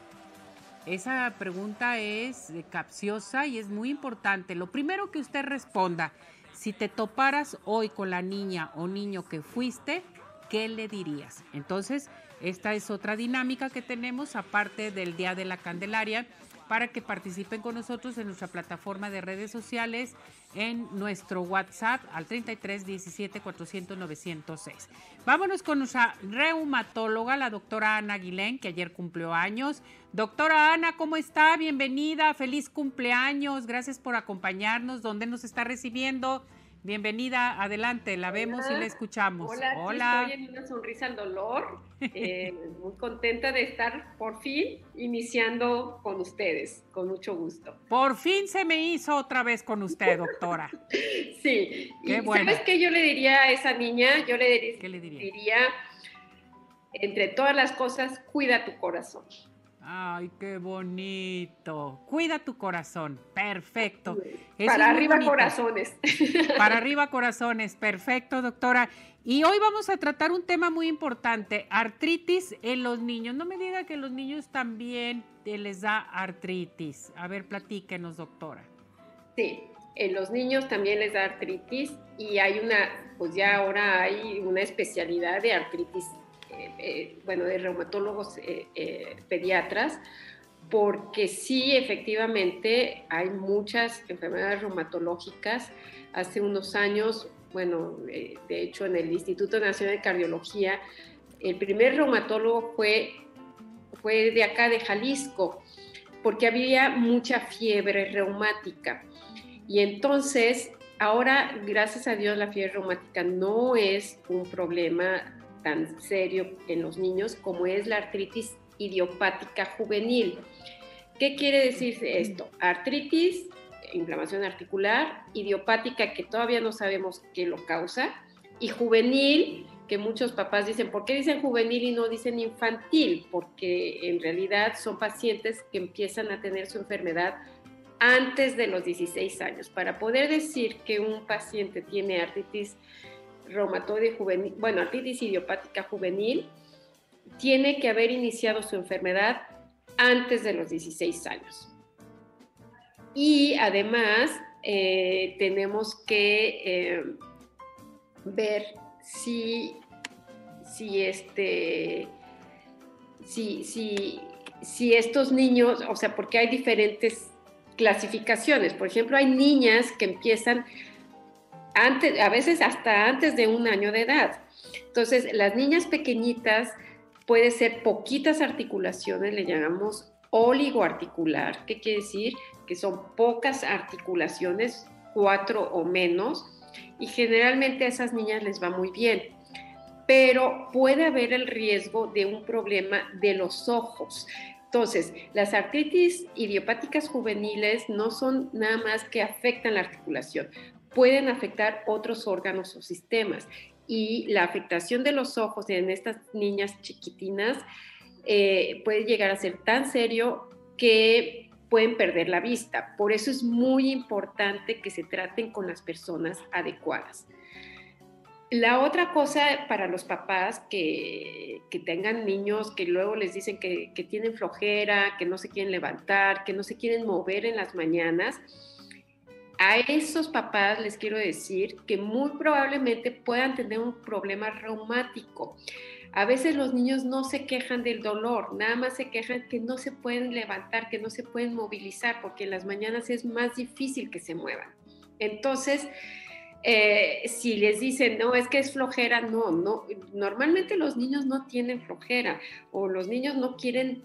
Esa pregunta es eh, capciosa y es muy importante. Lo primero que usted responda, si te toparas hoy con la niña o niño que fuiste, ¿qué le dirías? Entonces, esta es otra dinámica que tenemos aparte del Día de la Candelaria para que participen con nosotros en nuestra plataforma de redes sociales, en nuestro WhatsApp al 33 17 400 906. Vámonos con nuestra reumatóloga, la doctora Ana Aguilén, que ayer cumplió años. Doctora Ana, ¿cómo está? Bienvenida, feliz cumpleaños, gracias por acompañarnos. ¿Dónde nos está recibiendo? Bienvenida, adelante, la vemos y la escuchamos. Hola, Hola. estoy en una sonrisa al dolor, eh, muy contenta de estar por fin iniciando con ustedes, con mucho gusto. Por fin se me hizo otra vez con usted, doctora. sí, Qué y ¿sabes qué yo le diría a esa niña? Yo le diría, ¿Qué le diría, entre todas las cosas, cuida tu corazón. Ay, qué bonito. Cuida tu corazón. Perfecto. Para arriba corazones. Para arriba corazones. Perfecto, doctora. Y hoy vamos a tratar un tema muy importante, artritis en los niños. No me diga que los niños también les da artritis. A ver, platíquenos, doctora. Sí, en los niños también les da artritis y hay una, pues ya ahora hay una especialidad de artritis eh, bueno, de reumatólogos eh, eh, pediatras, porque sí, efectivamente, hay muchas enfermedades reumatológicas. Hace unos años, bueno, de hecho, en el Instituto Nacional de Cardiología, el primer reumatólogo fue, fue de acá, de Jalisco, porque había mucha fiebre reumática. Y entonces, ahora, gracias a Dios, la fiebre reumática no es un problema tan serio en los niños como es la artritis idiopática juvenil. ¿Qué quiere decir esto? Artritis, inflamación articular, idiopática que todavía no sabemos qué lo causa, y juvenil, que muchos papás dicen, ¿por qué dicen juvenil y no dicen infantil? Porque en realidad son pacientes que empiezan a tener su enfermedad antes de los 16 años. Para poder decir que un paciente tiene artritis reumatoide juvenil, bueno, artritis idiopática juvenil, tiene que haber iniciado su enfermedad antes de los 16 años. Y además eh, tenemos que eh, ver si, si, este, si, si, si estos niños, o sea, porque hay diferentes clasificaciones. Por ejemplo, hay niñas que empiezan a veces hasta antes de un año de edad. Entonces, las niñas pequeñitas puede ser poquitas articulaciones, le llamamos oligoarticular, ¿qué quiere decir? Que son pocas articulaciones, cuatro o menos, y generalmente a esas niñas les va muy bien. Pero puede haber el riesgo de un problema de los ojos. Entonces, las artritis idiopáticas juveniles no son nada más que afectan la articulación, pueden afectar otros órganos o sistemas. Y la afectación de los ojos en estas niñas chiquitinas eh, puede llegar a ser tan serio que pueden perder la vista. Por eso es muy importante que se traten con las personas adecuadas. La otra cosa para los papás que, tengan niños que luego les dicen que, que, tienen flojera, que no se quieren levantar, que no se quieren mover en las mañanas, a esos papás les quiero decir que muy probablemente puedan tener un problema reumático. A veces los niños no se quejan del dolor, nada más se quejan que no se pueden levantar, que no se pueden movilizar, porque en las mañanas es más difícil que se muevan. Entonces, eh, si les dicen, no, es que es flojera, no, no, normalmente los niños no tienen flojera o los niños no quieren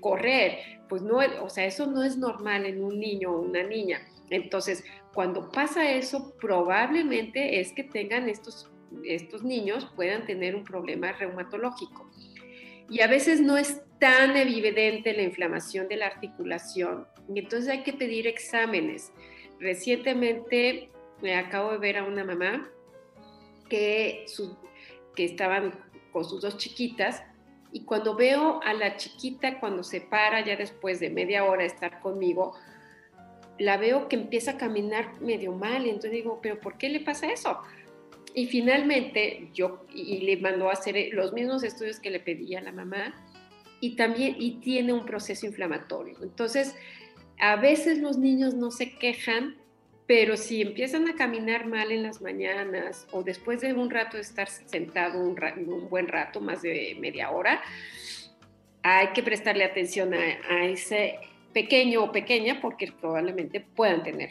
correr, pues no, o sea, eso no es normal en un niño o una niña. Entonces, cuando pasa eso, probablemente es que tengan estos, estos niños, puedan tener un problema reumatológico. Y a veces no es tan evidente la inflamación de la articulación, y entonces hay que pedir exámenes. Recientemente me acabo de ver a una mamá que, que estaban con sus dos chiquitas y cuando veo a la chiquita cuando se para ya después de media hora de estar conmigo, la veo que empieza a caminar medio mal y entonces digo, pero ¿por qué le pasa eso? Y finalmente yo y le mandó a hacer los mismos estudios que le pedí a la mamá y también y tiene un proceso inflamatorio. Entonces, a veces los niños no se quejan pero si empiezan a caminar mal en las mañanas o después de un rato de estar sentado un, un buen rato, más de media hora, hay que prestarle atención a, ese pequeño o pequeña porque probablemente puedan tener.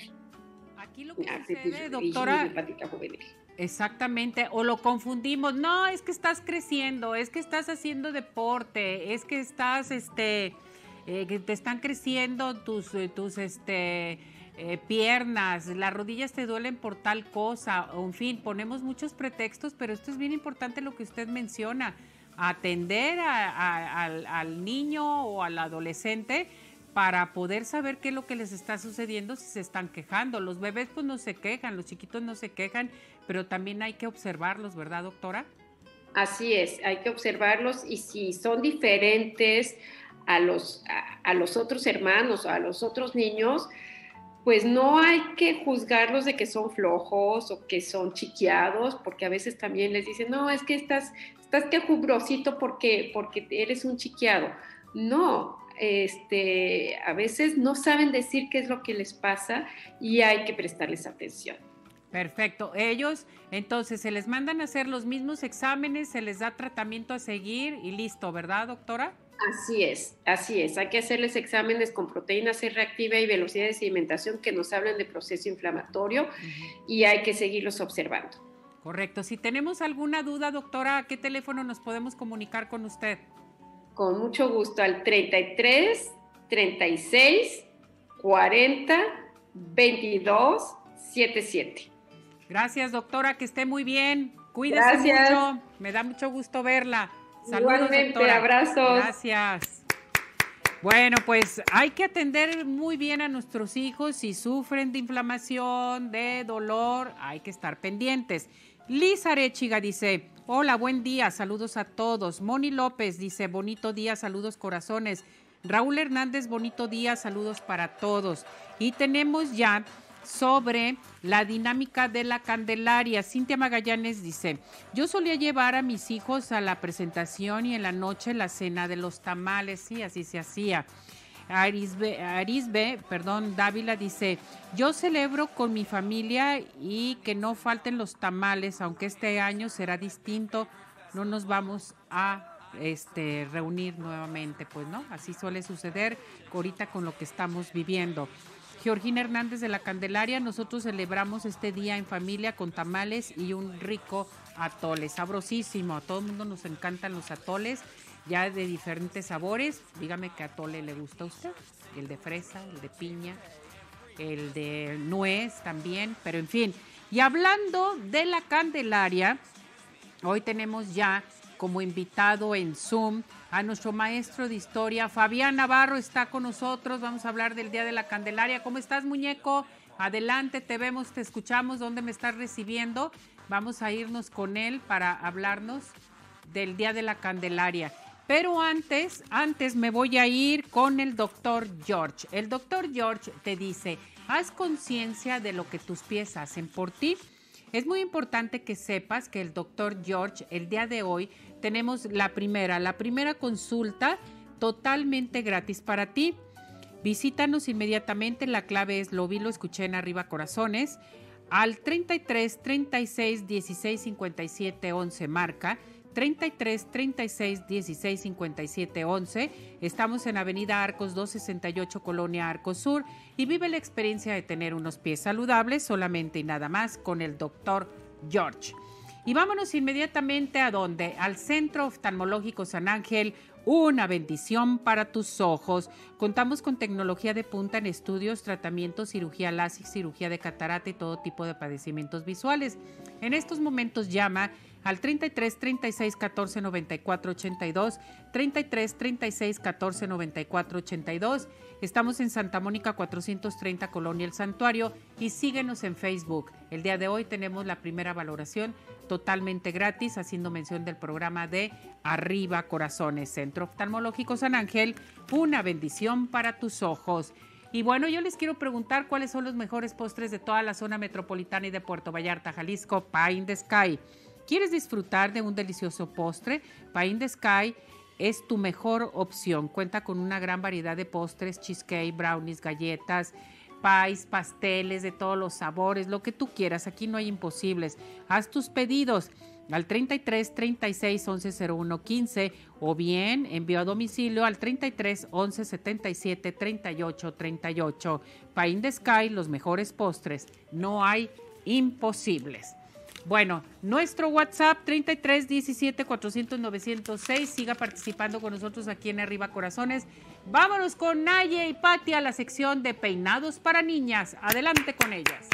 Aquí lo que sucede, doctora, Exactamente, o lo confundimos. No, es que estás creciendo, es que estás haciendo deporte, es que estás, este, eh, que te están creciendo tus, eh, tus, este, eh, piernas, las rodillas te duelen por tal cosa, en fin, ponemos muchos pretextos, pero esto es bien importante lo que usted menciona, atender al, niño o al adolescente para poder saber qué es lo que les está sucediendo si se están quejando. Los bebés pues no se quejan, los chiquitos no se quejan, pero también hay que observarlos, ¿verdad, doctora? Así es, hay que observarlos y si son diferentes a los, a, a los otros hermanos o a los otros niños, pues no hay que juzgarlos de que son flojos o que son chiquiados, porque a veces también les dicen, no, es que estás, estás quejubrosito porque, porque eres un chiquiado. No, este, a veces no saben decir qué es lo que les pasa y hay que prestarles atención. Perfecto. Ellos, entonces, se les mandan a hacer los mismos exámenes, se les da tratamiento a seguir y listo, ¿verdad, doctora? Así es, así es. Hay que hacerles exámenes con proteína C reactiva y velocidad de sedimentación que nos hablan de proceso inflamatorio y hay que seguirlos observando. Correcto. Si tenemos alguna duda, doctora, ¿a qué teléfono nos podemos comunicar con usted? Con mucho gusto al 33 36 40 22 77. Gracias, doctora, que esté muy bien. Cuídese mucho. Me da mucho gusto verla. Saludos, Igualmente, abrazos. Gracias. Bueno, pues hay que atender muy bien a nuestros hijos. Si sufren de inflamación, de dolor, hay que estar pendientes. Liz Arechiga dice, hola, buen día, saludos a todos. Moni López dice, bonito día, saludos corazones. Raúl Hernández, bonito día, saludos para todos. Y tenemos ya sobre la dinámica de la Candelaria. Cintia Magallanes dice, yo solía llevar a mis hijos a la presentación y en la noche la cena de los tamales, sí, así se hacía. Arisbe, Arisbe, perdón, Dávila dice, yo celebro con mi familia y que no falten los tamales, aunque este año será distinto, no nos vamos a este, reunir nuevamente, pues no, así suele suceder ahorita con lo que estamos viviendo. Georgina Hernández de la Candelaria, nosotros celebramos este día en familia con tamales y un rico atole, sabrosísimo. A todo el mundo nos encantan los atoles, ya de diferentes sabores. Dígame qué atole le gusta a usted. El de fresa, el de piña, el de nuez también, pero en fin. Y hablando de la Candelaria, hoy tenemos ya como invitado en Zoom a nuestro maestro de historia, Fabián Navarro, está con nosotros. Vamos a hablar del Día de la Candelaria. ¿Cómo estás, muñeco? Adelante, te vemos, te escuchamos. ¿Dónde me estás recibiendo? Vamos a irnos con él para hablarnos del Día de la Candelaria. Pero antes, antes me voy a ir con el doctor George. El doctor George te dice, haz conciencia de lo que tus pies hacen por ti. Es muy importante que sepas que el doctor George el día de hoy tenemos la primera, la primera consulta totalmente gratis para ti. Visítanos inmediatamente, la clave es lo vi, lo escuché en arriba corazones, al 33 36 16 57 11 marca 33 36 16 57 11. Estamos en Avenida Arcos 268, Colonia Arcos Sur, y vive la experiencia de tener unos pies saludables solamente y nada más con el doctor George. Y vámonos inmediatamente a donde? Al Centro Oftalmológico San Ángel, una bendición para tus ojos. Contamos con tecnología de punta en estudios, tratamientos, cirugía láser, cirugía de catarata y todo tipo de padecimientos visuales. En estos momentos llama al 33 36 14 94 82, 33 36 14 94 82. Estamos en Santa Mónica 430 Colonia El Santuario y síguenos en Facebook. El día de hoy tenemos la primera valoración totalmente gratis, haciendo mención del programa de Arriba Corazones, Centro Oftalmológico San Ángel, una bendición para tus ojos. Y bueno, yo les quiero preguntar cuáles son los mejores postres de toda la zona metropolitana y de Puerto Vallarta, Jalisco, Pie in the Sky. ¿Quieres disfrutar de un delicioso postre? Pie in Sky es tu mejor opción. Cuenta con una gran variedad de postres, cheesecake, brownies, galletas, pies, pasteles de todos los sabores, lo que tú quieras. Aquí no hay imposibles. Haz tus pedidos al 33 36 11 01 15 o bien envío a domicilio al 33 11 77 38 38. Pie in Sky, los mejores postres. No hay imposibles. Bueno, nuestro WhatsApp 33 17 400 906. Siga participando con nosotros aquí en Arriba Corazones. Vámonos con Naye y Patti a la sección de peinados para niñas. Adelante con ellas.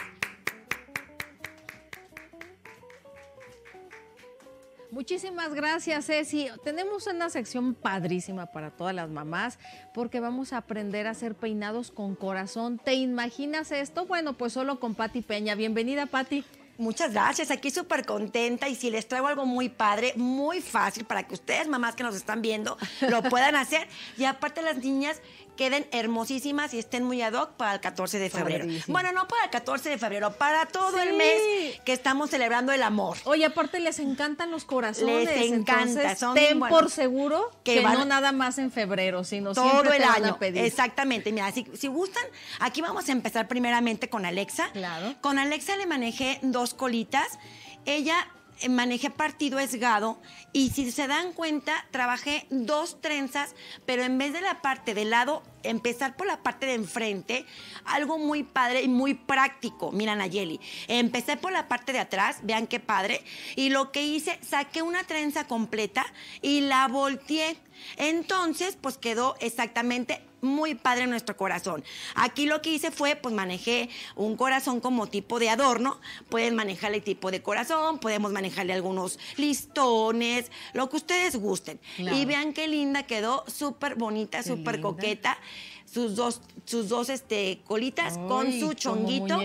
Muchísimas gracias, Ceci. Tenemos una sección padrísima para todas las mamás porque vamos a aprender a hacer peinados con corazón. ¿Te imaginas esto? Bueno, pues solo con Patti Peña. Bienvenida, Patti. Muchas gracias, aquí súper contenta y si les traigo algo muy padre, muy fácil para que ustedes, mamás que nos están viendo, lo puedan hacer. Y aparte las niñas queden hermosísimas y estén muy ad hoc para el 14 de febrero. Bueno, no para el 14 de febrero, para todo el mes que estamos celebrando el amor. Oye, aparte les encantan los corazones. Les encanta. Son ten por seguro que, no nada más en febrero, sino todo siempre el año. a pedir. Exactamente. Mira, si, si gustan, aquí vamos a empezar primeramente con Alexa. Claro. Con Alexa le manejé dos colitas. Ella manejé partido esgado y si se dan cuenta, trabajé dos trenzas, pero en vez de la parte del lado, empezar por la parte de enfrente, algo muy padre y muy práctico. Mira, Nayeli, empecé por la parte de atrás, vean qué padre, y lo que hice, saqué una trenza completa y la volteé. Entonces, pues quedó exactamente muy padre en nuestro corazón. Aquí lo que hice fue, pues manejé un corazón como tipo de adorno. Pueden manejarle tipo de corazón, podemos manejarle algunos listones, lo que ustedes gusten. Y vean qué linda quedó, súper bonita, súper coqueta sus dos, sus dos este, colitas con su chonguito.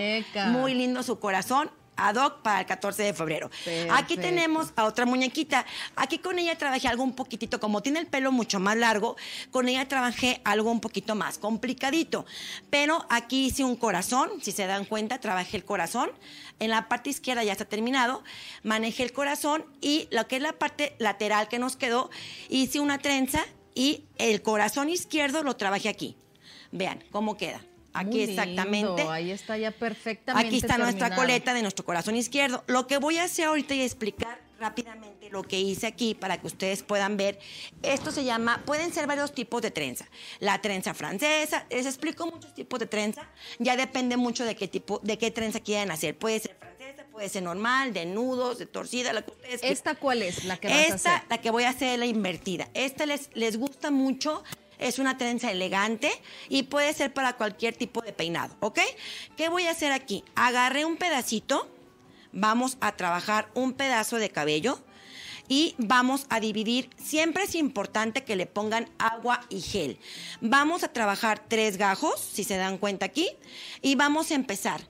Muy lindo su corazón ad hoc para el 14 de febrero. Aquí tenemos a otra muñequita. Aquí con ella trabajé algo un poquitito, como tiene el pelo mucho más largo, con ella trabajé algo un poquito más complicadito. Pero aquí hice un corazón, si se dan cuenta, trabajé el corazón. En la parte izquierda ya está terminado. Manejé el corazón y lo que es la parte lateral que nos quedó, hice una trenza y el corazón izquierdo lo trabajé aquí. Vean cómo queda. Aquí exactamente. Ahí está ya perfectamente. Aquí está nuestra coleta de nuestro corazón izquierdo. Lo que voy a hacer ahorita y explicar rápidamente lo que hice aquí para que ustedes puedan ver. Esto se llama, pueden ser varios tipos de trenza. La trenza francesa, les explico muchos tipos de trenza. Ya depende mucho de qué tipo, de qué trenza quieran hacer. Puede ser francesa, puede ser normal, de nudos, de torcida, la que ustedes ¿Esta cuál es? La que vas Esta, a hacer? la que voy a hacer es la invertida. Esta les, les gusta mucho es una trenza elegante y puede ser para cualquier tipo de peinado, ¿ok? ¿Qué voy a hacer aquí? Agarré un pedacito, vamos a trabajar un pedazo de cabello y vamos a dividir. Siempre es importante que le pongan agua y gel. Vamos a trabajar tres gajos, si se dan cuenta aquí, y vamos a empezar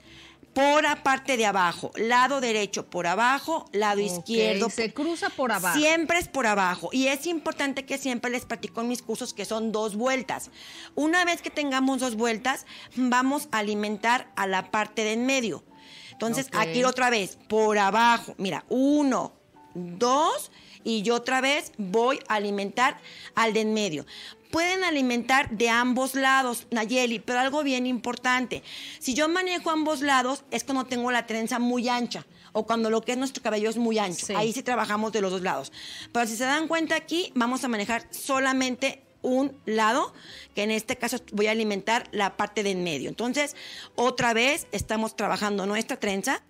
por la parte de abajo, lado derecho por abajo, lado izquierdo. Se cruza por abajo. Siempre es por abajo. Y es importante que siempre les platico en mis cursos que son dos vueltas. Una vez que tengamos dos vueltas, vamos a alimentar a la parte de en medio. Entonces, aquí otra vez, por abajo. Mira, uno, dos, y yo otra vez voy a alimentar al de en medio. Pueden alimentar de ambos lados, Nayeli, pero algo bien importante. Si yo manejo ambos lados, es cuando tengo la trenza muy ancha o cuando lo que es nuestro cabello es muy ancho. Ahí sí trabajamos de los dos lados. Pero si se dan cuenta aquí, vamos a manejar solamente un lado, que en este caso voy a alimentar la parte de en medio. Entonces, otra vez estamos trabajando nuestra trenza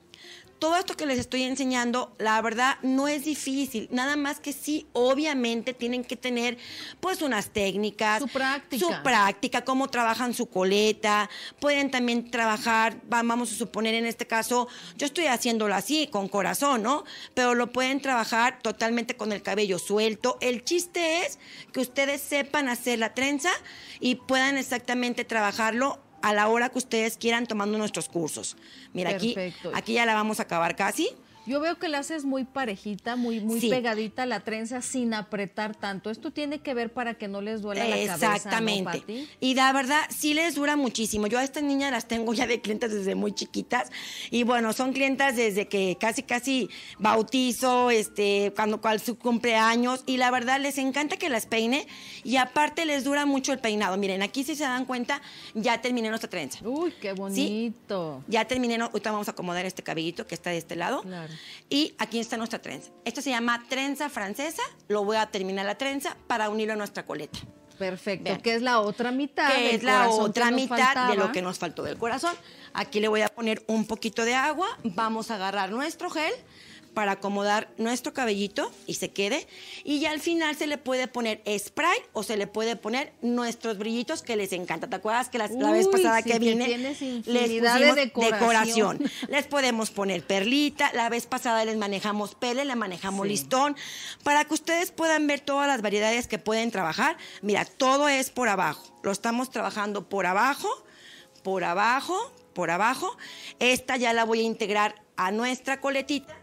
todo esto que les estoy enseñando, la verdad, no es difícil. Nada más que sí, obviamente tienen que tener, pues, unas técnicas. Su práctica. Su práctica, cómo trabajan su coleta. Pueden también trabajar, vamos a suponer en este caso, yo estoy haciéndolo así, con corazón, ¿no? Pero lo pueden trabajar totalmente con el cabello suelto. El chiste es que ustedes sepan hacer la trenza y puedan exactamente trabajarlo a la hora que ustedes quieran tomando nuestros cursos. Mira, aquí, aquí ya la vamos a acabar casi. Yo veo que la haces muy parejita, muy, muy pegadita la trenza sin apretar tanto. Esto tiene que ver para que no les duela la cabeza. Exactamente. y la verdad, sí les dura muchísimo. Yo a estas niñas las tengo ya de clientes desde muy chiquitas. Y bueno, son clientas desde que casi, casi bautizo, este, cuando cual su cumpleaños. Y la verdad, les encanta que las peine. Y aparte les dura mucho el peinado. Miren, aquí si se dan cuenta, ya terminé nuestra trenza. Uy, qué bonito. Ya terminé. Ahorita vamos a acomodar este cabellito que está de este lado. Claro. Y aquí está nuestra trenza. Esto se llama trenza francesa. Lo voy a terminar la trenza para unirlo a nuestra coleta. Perfecto, que es la otra mitad. Que es la otra mitad de lo que nos faltó del corazón. Aquí le voy a poner un poquito de agua. Vamos a agarrar nuestro gel para acomodar nuestro cabellito y se quede. Y ya al final se le puede poner spray o se le puede poner nuestros brillitos que les encanta. ¿Te acuerdas que la, vez pasada que vine les pusimos decoración. les podemos poner perlita. La vez pasada les manejamos pele, le manejamos listón. Para que ustedes puedan ver todas las variedades que pueden trabajar. Mira, todo es por abajo. Lo estamos trabajando por abajo, por abajo, por abajo. Esta ya la voy a integrar a nuestra coletita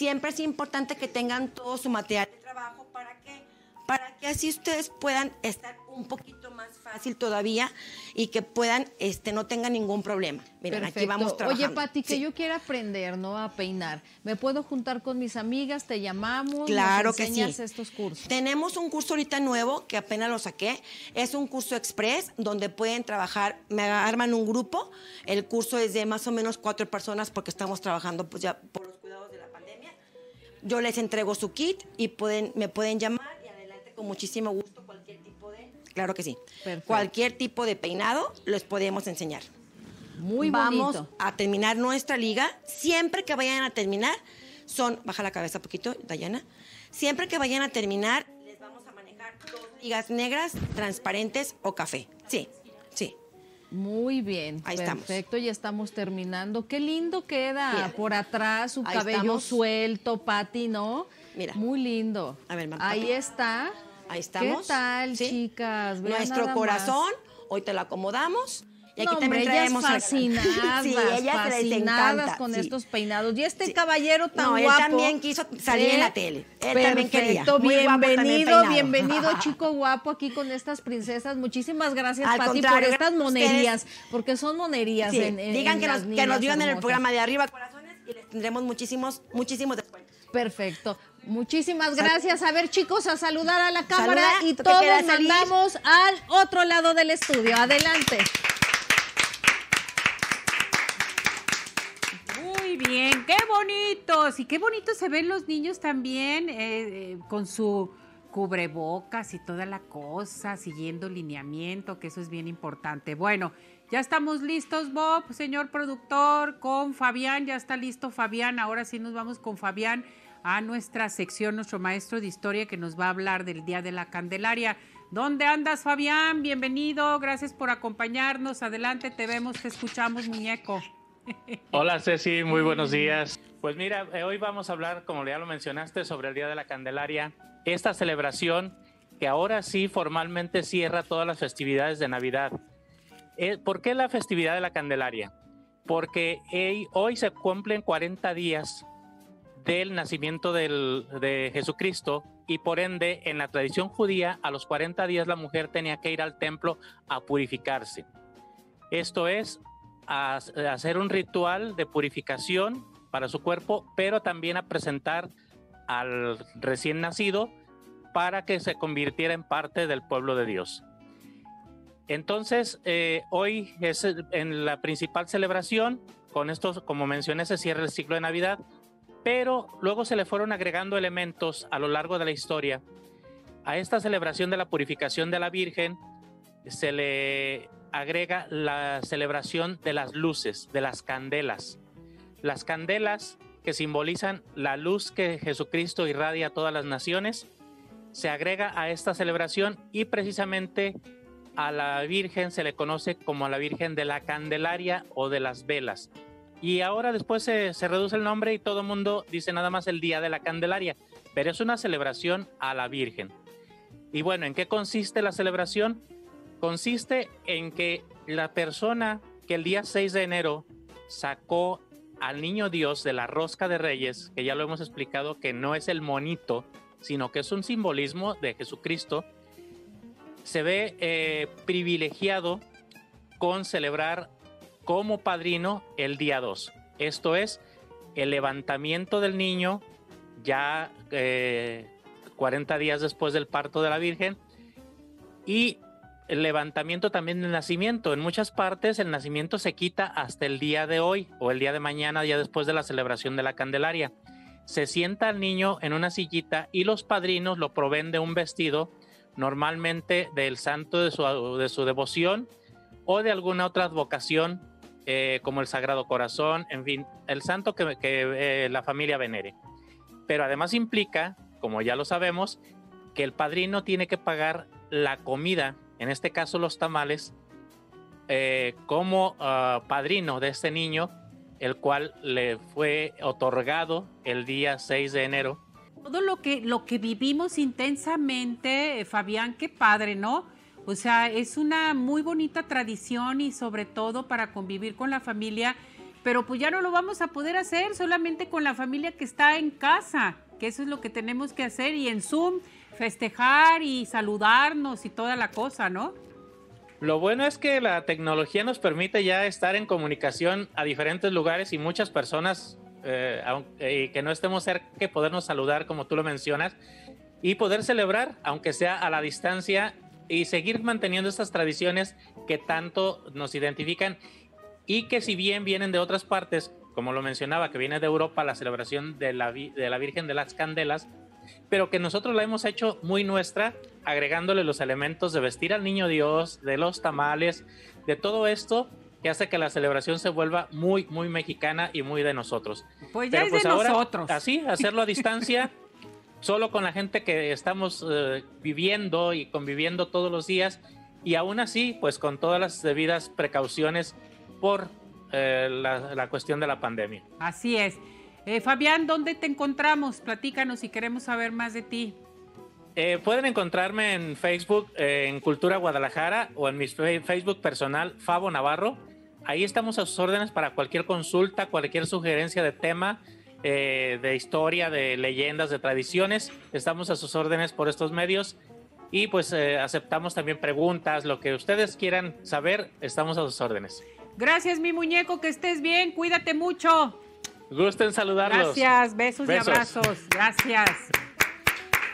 siempre es importante que tengan todo su material de trabajo para que, para que así ustedes puedan estar un poquito más fácil todavía y que puedan, este, no tengan ningún problema. Miren, aquí vamos trabajando. Oye, Pati, que yo quiera aprender, ¿no? A peinar. ¿Me puedo juntar con mis amigas? ¿Te llamamos? Claro que sí. estos cursos? Tenemos un curso ahorita nuevo que apenas lo saqué. Es un curso express donde pueden trabajar, me arman un grupo. El curso es de más o menos cuatro personas porque estamos trabajando pues ya Yo les entrego su kit y pueden, me pueden llamar y adelante con muchísimo gusto cualquier tipo de... Claro que sí. Cualquier tipo de peinado les podemos enseñar. Muy Vamos a terminar nuestra liga. Siempre que vayan a terminar, son, baja la cabeza un poquito, Dayana. Siempre que vayan a terminar, les vamos a manejar dos ligas negras, transparentes o café. Sí. Muy bien, Ahí perfecto, ya estamos terminando. Qué lindo queda por atrás, su cabello suelto, Pati, ¿no? Mira. Muy lindo. A ver, Ahí está. Ahí estamos. ¿Qué tal, chicas? Nuestro corazón, hoy te lo acomodamos y aquí también traemos fascinadas, sí, fascinadas con estos peinados. Y este caballero tan no, guapo. él también quiso salir en la tele. Él también quería. bienvenido, bienvenido, chico guapo, aquí con estas princesas. Muchísimas gracias, Pati, por estas monerías, porque son monerías. En, Digan que, nos, que nos en el programa de Arriba Corazones y les tendremos muchísimos, muchísimos descuentos. Perfecto. Muchísimas gracias. A ver, chicos, a saludar a la cámara y todos mandamos al otro lado del estudio. Adelante. Bien, qué bonitos. Y qué bonitos se ven los niños también eh, eh, con su cubrebocas y toda la cosa, siguiendo lineamiento, que eso es bien importante. Bueno, ya estamos listos, Bob, señor productor, con Fabián, ya está listo Fabián. Ahora sí nos vamos con Fabián a nuestra sección, nuestro maestro de historia que nos va a hablar del Día de la Candelaria. ¿Dónde andas, Fabián? Bienvenido, gracias por acompañarnos. Adelante, te vemos, te escuchamos, muñeco. Hola Ceci, muy buenos días. Pues mira, eh, hoy vamos a hablar, como ya lo mencionaste, sobre el Día de la Candelaria, esta celebración que ahora sí formalmente cierra todas las festividades de Navidad. Eh, ¿Por qué la festividad de la Candelaria? Porque hoy se cumplen 40 días del nacimiento de Jesucristo y por ende en la tradición judía a los 40 días la mujer tenía que ir al templo a purificarse. Esto es a, hacer un ritual de purificación para su cuerpo, pero también a presentar al recién nacido para que se convirtiera en parte del pueblo de Dios. Entonces, eh, hoy es en la principal celebración, con esto, como mencioné, se cierra el ciclo de Navidad, pero luego se le fueron agregando elementos a lo largo de la historia. A esta celebración de la purificación de la Virgen se le agrega la celebración de las luces, de las candelas. Las candelas que simbolizan la luz que Jesucristo irradia a todas las naciones, se agrega a esta celebración y precisamente a la Virgen se le conoce como la Virgen de la Candelaria o de las velas. Y ahora después se, reduce el nombre y todo mundo dice nada más el Día de la Candelaria, pero es una celebración a la Virgen. Y bueno, ¿en qué consiste la celebración? Consiste en que la persona que el día 6 de enero sacó al niño Dios de la rosca de reyes, que ya lo hemos explicado que no es el monito, sino que es un simbolismo de Jesucristo, se ve eh, privilegiado con celebrar como padrino el día 2. Esto es el levantamiento del niño ya 40 eh, días después del parto de la Virgen y el levantamiento también del nacimiento. En muchas partes el nacimiento se quita hasta el día de hoy o el día de mañana, ya después de la celebración de la Candelaria. Se sienta el niño en una sillita y los padrinos lo proveen de un vestido normalmente del santo de su, de su devoción o de alguna otra advocación eh, como el Sagrado Corazón, en fin, el santo que, que eh, la familia venere. Pero además implica, como ya lo sabemos, que el padrino tiene que pagar la comida, en este caso los tamales, eh, como ah, padrino de este niño, el cual le fue otorgado el día 6 de enero todo lo que, lo que vivimos intensamente, eh, Fabián, qué padre, ¿no? O sea, es una muy bonita tradición y sobre todo para convivir con la familia, pero pues ya no lo vamos a poder hacer solamente con la familia que está en casa, que eso es lo que tenemos que hacer y en Zoom festejar y saludarnos y toda la cosa, ¿no? Lo bueno es que la tecnología nos permite ya estar en comunicación a diferentes lugares y muchas personas eh, que no estemos cerca, que podernos saludar, como tú lo mencionas, y poder celebrar, aunque sea a la distancia, y seguir manteniendo estas tradiciones que tanto nos identifican y que si bien vienen de otras partes, como lo mencionaba, que viene de Europa la celebración de la, de la Virgen de las Candelas, pero que nosotros la hemos hecho muy nuestra, agregándole los elementos de vestir al niño Dios, de los tamales, de todo esto que hace que la celebración se vuelva muy, muy mexicana y muy de nosotros. Pues ya es pues de nosotros. Así, hacerlo a distancia, solo con la gente que estamos eh, viviendo y conviviendo todos los días, y aún así, pues con todas las debidas precauciones por eh, la, cuestión de la pandemia. Así es. Eh, Fabián, ¿dónde te encontramos? Platícanos si queremos saber más de ti. pueden encontrarme en Facebook, en Cultura Guadalajara, o en mi Facebook personal, Fabo Navarro. Ahí estamos a sus órdenes para cualquier consulta, cualquier sugerencia de tema, eh, de historia, de leyendas, de tradiciones. Estamos a sus órdenes por estos medios y pues eh, aceptamos también preguntas, lo que ustedes quieran saber, estamos a sus órdenes. Gracias, mi muñeco, que estés bien, cuídate mucho. Gusten saludarlos. Gracias, besos. y abrazos. Gracias.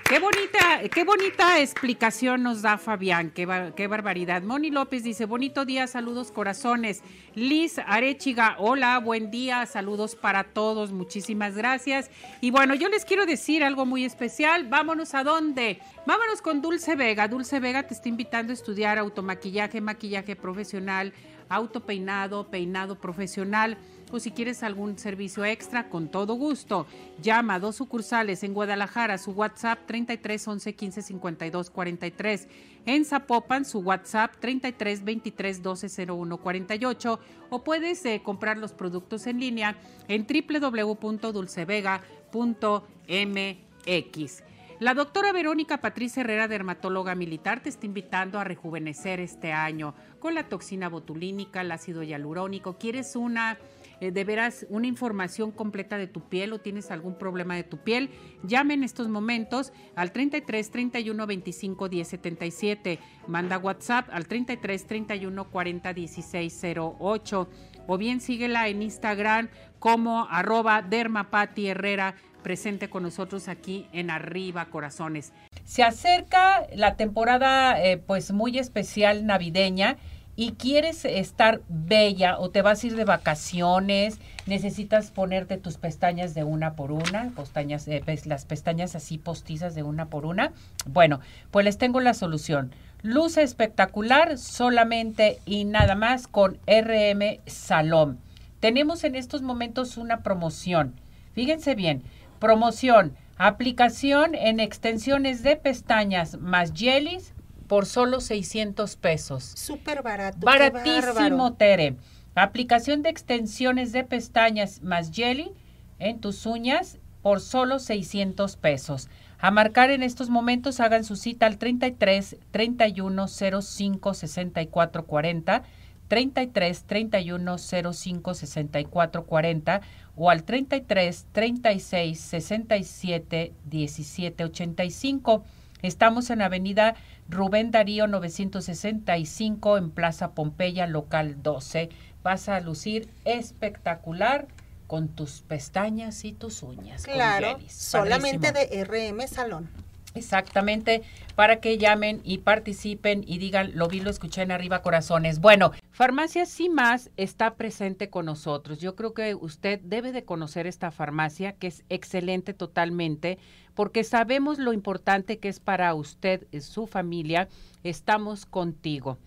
Qué bonita, qué bonita explicación nos da Fabián, qué, qué, barbaridad. Moni López dice, bonito día, saludos corazones. Liz Arechiga, hola, buen día, saludos para todos, muchísimas gracias. Y bueno, yo les quiero decir algo muy especial, vámonos a dónde. Vámonos con Dulce Vega. Dulce Vega te está invitando a estudiar automaquillaje, maquillaje profesional, autopeinado, peinado profesional o si quieres algún servicio extra, con todo gusto. Llama a dos sucursales en Guadalajara, su WhatsApp 33 11 15 52 43. En Zapopan, su WhatsApp 33 23 12 01 48. O puedes eh, comprar los productos en línea en www.dulcevega.mx. La doctora Verónica Patricia Herrera, dermatóloga militar, te está invitando a rejuvenecer este año con la toxina botulínica, el ácido hialurónico. ¿Quieres una eh, de veras una información completa de tu piel o tienes algún problema de tu piel, llame en estos momentos al 33 31 25 10 77. Manda WhatsApp al 33 31 40 16 08 o bien síguela en Instagram como arroba dermapati Herrera presente con nosotros aquí en Arriba Corazones. Se acerca la temporada eh, pues muy especial navideña y quieres estar bella o te vas a ir de vacaciones, necesitas ponerte tus pestañas de una por una, pestañas, eh, las pestañas así postizas de una por una. Bueno, pues les tengo la solución. Luz espectacular solamente y nada más con RM Salón. Tenemos en estos momentos una promoción. Fíjense bien, promoción, aplicación en extensiones de pestañas más jellies por solo 600 pesos. Súper barato. Baratísimo, Tere. Aplicación de extensiones de pestañas más jelly en tus uñas por solo 600 pesos. A marcar en estos momentos, hagan su cita al 33 31 05 64 40, 33 31 05 64 40 o al 33 36 67 17 85. Estamos en Avenida Rubén Darío 965 en Plaza Pompeya, local 12. Vas a lucir espectacular con tus pestañas y tus uñas. Claro, solamente de RM Salón. Exactamente, para que llamen y participen y digan, lo vi, lo escuché en arriba, corazones. Bueno, Farmacia Sí Más está presente con nosotros. Yo creo que usted debe de conocer esta farmacia, que es excelente totalmente, porque sabemos lo importante que es para usted y su familia. Estamos contigo.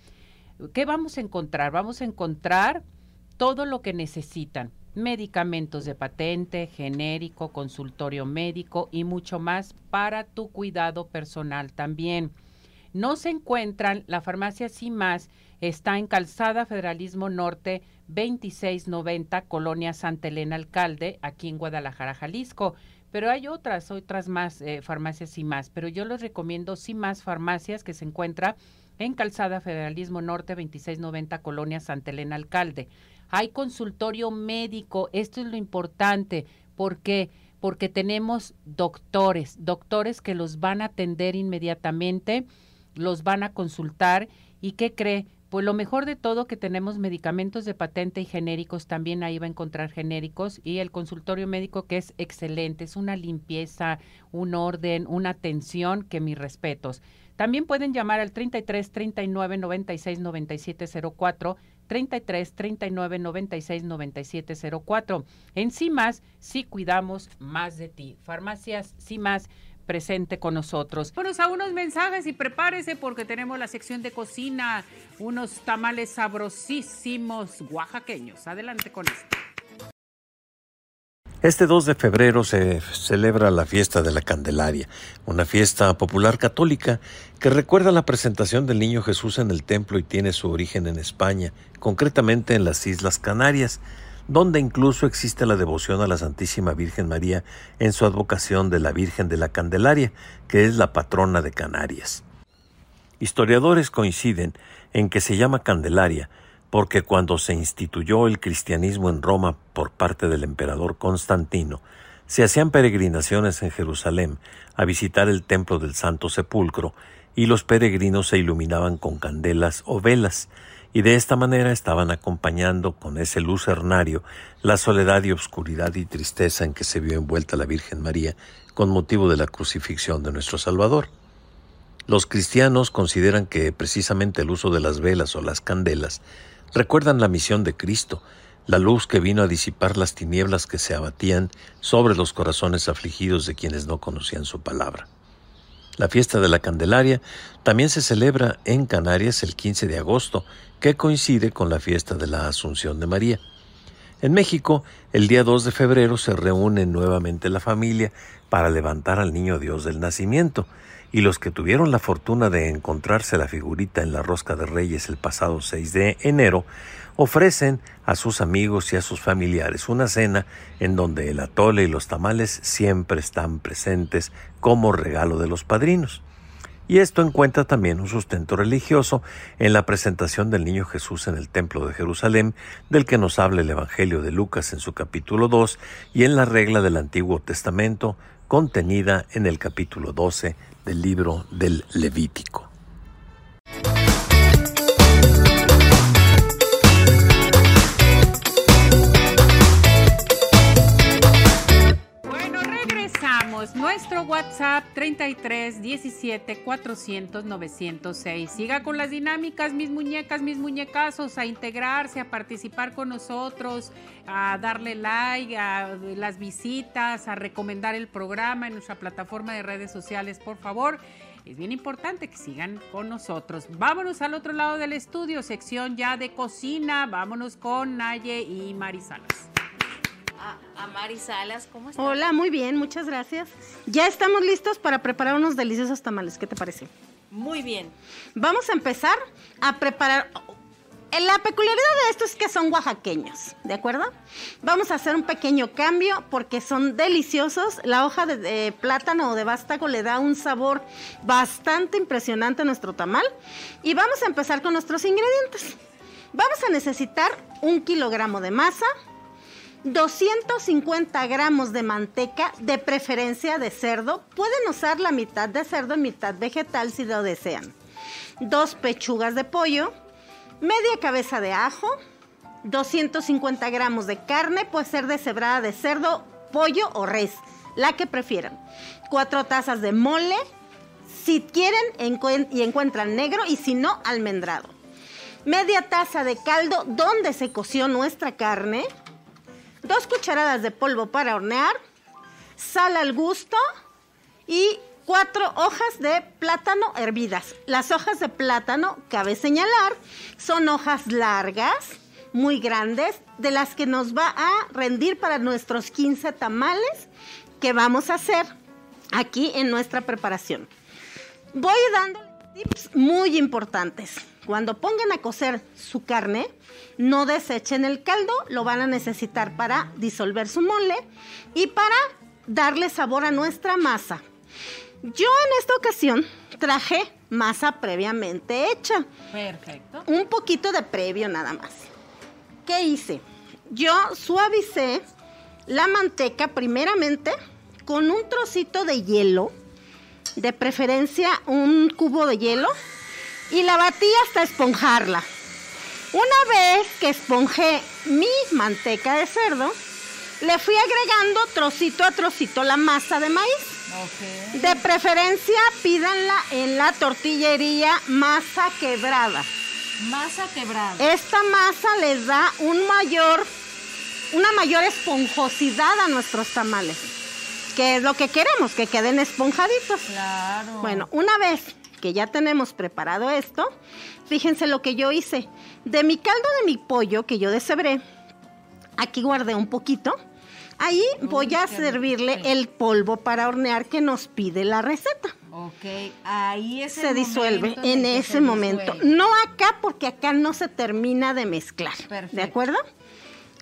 ¿Qué vamos a encontrar? Vamos a encontrar todo lo que necesitan medicamentos de patente, genérico, consultorio médico y mucho más para tu cuidado personal también. No se encuentran, la farmacia más está en Calzada Federalismo Norte 2690, Colonia Santa Elena Alcalde, aquí en Guadalajara, Jalisco. Pero hay otras, otras más eh, farmacias y más, pero yo les recomiendo sí más farmacias que se encuentra en Calzada Federalismo Norte 2690, Colonia Santa Elena Alcalde. Hay consultorio médico, esto es lo importante, ¿por qué? Porque tenemos doctores, doctores que los van a atender inmediatamente, los van a consultar y ¿qué cree? Pues lo mejor de todo que tenemos medicamentos de patente y genéricos, también ahí va a encontrar genéricos y el consultorio médico que es excelente, es una limpieza, un orden, una atención que mis respetos. También pueden llamar al 33 39 96 97 04 33 39 96 97 04. En CIMAS, sí cuidamos más de ti. Farmacias CIMAS presente con nosotros. Vámonos a unos mensajes y prepárese porque tenemos la sección de cocina, unos tamales sabrosísimos oaxaqueños. Adelante con esto. Este 2 de febrero se celebra la fiesta de la Candelaria, una fiesta popular católica que recuerda la presentación del Niño Jesús en el templo y tiene su origen en España, concretamente en las Islas Canarias, donde incluso existe la devoción a la Santísima Virgen María en su advocación de la Virgen de la Candelaria, que es la patrona de Canarias. Historiadores coinciden en que se llama Candelaria porque cuando se instituyó el cristianismo en Roma por parte del emperador Constantino, se hacían peregrinaciones en Jerusalén a visitar el templo del Santo Sepulcro y los peregrinos se iluminaban con candelas o velas, y de esta manera estaban acompañando con ese lucernario la soledad y obscuridad y tristeza en que se vio envuelta la Virgen María con motivo de la crucifixión de nuestro Salvador. Los cristianos consideran que precisamente el uso de las velas o las candelas recuerdan la misión de Cristo, la luz que vino a disipar las tinieblas que se abatían sobre los corazones afligidos de quienes no conocían su palabra. La fiesta de la Candelaria también se celebra en Canarias el 15 de agosto, que coincide con la fiesta de la Asunción de María. En México, el día 2 de febrero se reúne nuevamente la familia para levantar al niño Dios del nacimiento, y los que tuvieron la fortuna de encontrarse la figurita en la rosca de reyes el pasado 6 de enero, ofrecen a sus amigos y a sus familiares una cena en donde el atole y los tamales siempre están presentes como regalo de los padrinos. Y esto encuentra también un sustento religioso en la presentación del niño Jesús en el Templo de Jerusalén, del que nos habla el Evangelio de Lucas en su capítulo 2 y en la regla del Antiguo Testamento contenida en el capítulo 12 del libro del Levítico. WhatsApp 33 17 400 906. Siga con las dinámicas, mis muñecas, mis muñecazos, a integrarse, a participar con nosotros, a darle like, a las visitas, a recomendar el programa en nuestra plataforma de redes sociales, por favor. Es bien importante que sigan con nosotros. Vámonos al otro lado del estudio, sección ya de cocina. Vámonos con Naye y Marisalas. A, Mari Salas, ¿cómo estás? Hola, muy bien, muchas gracias. Ya estamos listos para preparar unos deliciosos tamales. ¿Qué te parece? Muy bien. Vamos a empezar a preparar. La peculiaridad de esto es que son oaxaqueños, ¿de acuerdo? Vamos a hacer un pequeño cambio porque son deliciosos. La hoja de, de plátano o de vástago le da un sabor bastante impresionante a nuestro tamal. Y vamos a empezar con nuestros ingredientes. Vamos a necesitar un kilogramo de masa, 250 gramos de manteca, de preferencia de cerdo. Pueden usar la mitad de cerdo y mitad vegetal si lo desean. Dos pechugas de pollo, media cabeza de ajo, 250 gramos de carne, puede ser deshebrada de cerdo, pollo o res, la que prefieran. Cuatro tazas de mole, si quieren y encuentran negro y si no, almendrado. Media taza de caldo donde se coció nuestra carne, dos cucharadas de polvo para hornear, sal al gusto y cuatro hojas de plátano hervidas. Las hojas de plátano, cabe señalar, son hojas largas, muy grandes, de las que nos va a rendir para nuestros 15 tamales que vamos a hacer aquí en nuestra preparación. Voy dando tips muy importantes. Cuando pongan a cocer su carne, no desechen el caldo, lo van a necesitar para disolver su mole y para darle sabor a nuestra masa. Yo en esta ocasión traje masa previamente hecha. Perfecto. Un poquito de previo nada más. ¿Qué hice? Yo suavicé la manteca primeramente con un trocito de hielo, de preferencia un cubo de hielo, y la batí hasta esponjarla. Una vez que esponjé mi manteca de cerdo, le fui agregando trocito a trocito la masa de maíz. De preferencia, pídanla en la tortillería masa quebrada. Masa quebrada. Esta masa les da un mayor, una mayor esponjosidad a nuestros tamales. Que es lo que queremos, que queden esponjaditos. Claro. Bueno, una vez que ya tenemos preparado esto, fíjense lo que yo hice. De mi caldo de mi pollo que yo deshebré, aquí guardé un poquito. Ahí voy a servirle el polvo para hornear que nos pide la receta. Ok, ahí es se disuelve en, ese momento. No acá porque acá no se termina de mezclar. Perfecto. ¿De acuerdo?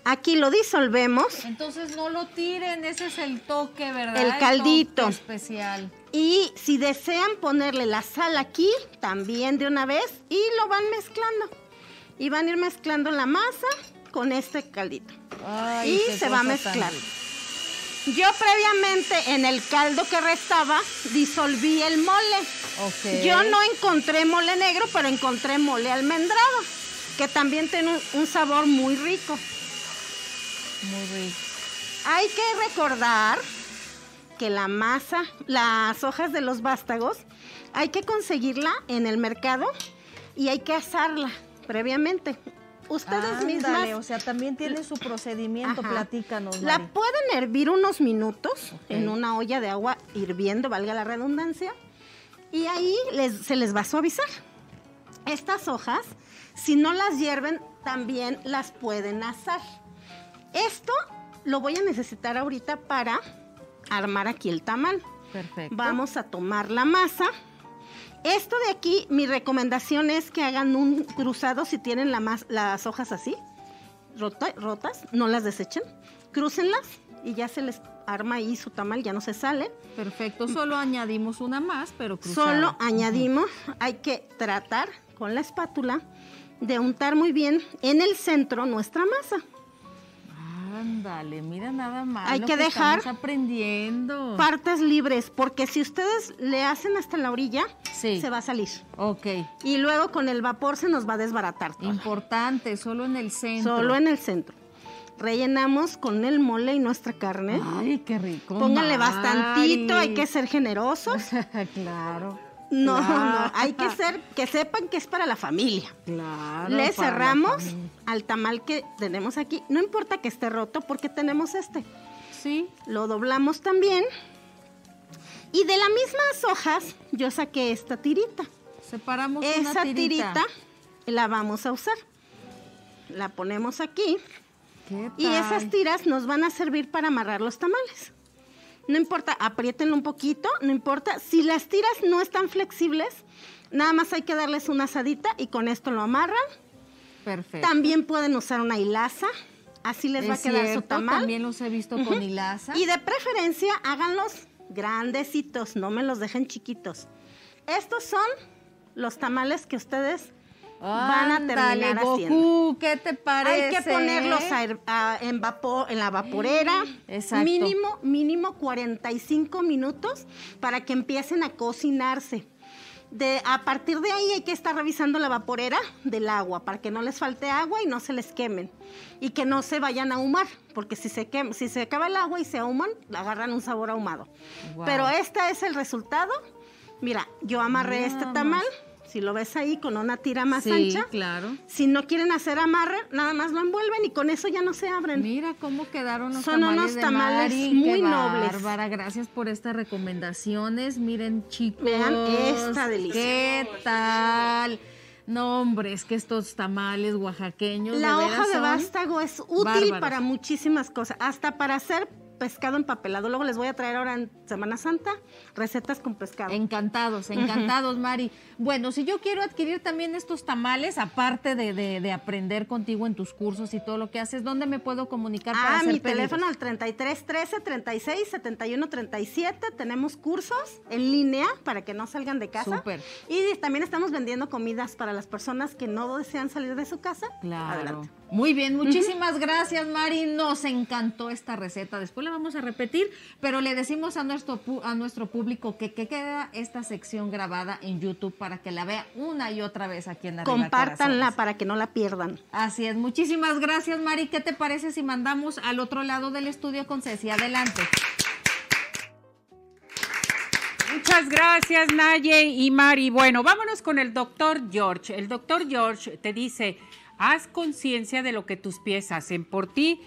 Aquí lo disolvemos. Entonces no lo tiren, ese es el toque, ¿verdad? El caldito. toque especial. Y si desean ponerle la sal aquí, también de una vez, y lo van mezclando. Y van a ir mezclando la masa con este caldito. Ay, y se va a mezclar. Yo previamente en el caldo que restaba disolví el mole. Yo no encontré mole negro, pero encontré mole almendrado, que también tiene un, un sabor muy rico. Muy rico. Hay que recordar que la masa, las hojas de los vástagos, hay que conseguirla en el mercado y hay que asarla previamente. Ustedes Ándale, mismas o sea, también tiene su procedimiento, Ajá. platícanos. la pueden hervir unos minutos en una olla de agua hirviendo, valga la redundancia, y ahí les- se les va a suavizar. Estas hojas, si no las hierven, también las pueden asar. Esto lo voy a necesitar ahorita para armar aquí el tamal. Perfecto. Vamos a tomar la masa. Esto de aquí, mi recomendación es que hagan un cruzado si tienen la mas- las hojas así, rota- rotas, no las desechen, crúcenlas y ya se les arma ahí su tamal, ya no se sale. Perfecto, solo añadimos una más, pero cruzada. Solo añadimos, hay que tratar con la espátula de untar muy bien en el centro nuestra masa. Ándale, mira nada más. Hay lo que dejar estamos aprendiendo. Partes libres, porque si ustedes le hacen hasta la orilla, Sí. se va a salir. Ok. Y luego con el vapor se nos va a desbaratar. Importante, solo en el centro. Solo en el centro. rellenamos con el mole y nuestra carne. Ay, qué rico. Pónganle bastantito, hay que ser generosos. claro. No, Claro. no, hay que ser, que sepan que es para la familia. Claro. Le cerramos al tamal que tenemos aquí. No importa que esté roto porque tenemos este. Sí. Lo doblamos también. Y de las mismas hojas yo saqué esta tirita. Separamos Esa una tirita. tirita la vamos a usar. La ponemos aquí. ¿Qué Y tal? esas tiras nos van a servir para amarrar los tamales. No importa, apriétenlo un poquito, no importa. Si las tiras no están flexibles, nada más hay que darles una asadita y con esto lo amarran. Perfecto. También pueden usar una hilaza, así les va a quedar su tamal. También los he visto con hilaza. Y de preferencia háganlos grandecitos, no me los dejen chiquitos. Estos son los tamales que ustedes van a terminar haciendo. ¿qué te parece? Hay que ponerlos a a- en, vapor, en la vaporera. Exacto. Mínimo, mínimo 45 minutos para que empiecen a cocinarse. De, a partir de ahí hay que estar revisando la vaporera del agua para que no les falte agua y no se les quemen. Y que no se vayan a ahumar, porque si se, quem- si se acaba el agua y se ahuman, agarran un sabor ahumado. Wow. Pero este es el resultado. Mira, yo amarré este tamal. Si lo ves ahí con una tira más Sí, ancha. claro. Si no quieren hacer amarre, nada más lo envuelven y con eso ya no se abren. Mira cómo quedaron los Son tamales unos de tamales Mari. muy Qué nobles. Bárbara, gracias por estas recomendaciones. Miren, chicos. Vean esta delicia. ¿Qué tal? No, hombre, es que estos tamales oaxaqueños. La de hoja de son vástago es útil bárbaros. para muchísimas cosas, hasta para hacer pescado empapelado. Luego les voy a traer ahora en Semana Santa recetas con pescado. Encantados, encantados, Mari. Bueno, si yo quiero adquirir también estos tamales, aparte de, de- de aprender contigo en tus cursos y todo lo que haces, ¿dónde me puedo comunicar para Ah, hacer mi pedidos? teléfono al 33 13 36 71 37. Tenemos cursos en línea para que no salgan de casa. Súper. Y también estamos vendiendo comidas para las personas que no desean salir de su casa. Claro. Adelante. Muy bien, muchísimas gracias, Mari. Nos encantó esta receta. Después la vamos a repetir, pero le decimos a nuestro, a nuestro público que, que queda esta sección grabada en YouTube para que la vea una y otra vez aquí en Arriba Compártanla Corazones. para que no la pierdan. Así es. Muchísimas gracias, Mari. ¿Qué te parece si mandamos al otro lado del estudio con Ceci? Adelante. Muchas gracias, Naye y Mari. Bueno, vámonos con el doctor George. El doctor George te dice, haz conciencia de lo que tus pies hacen por ti.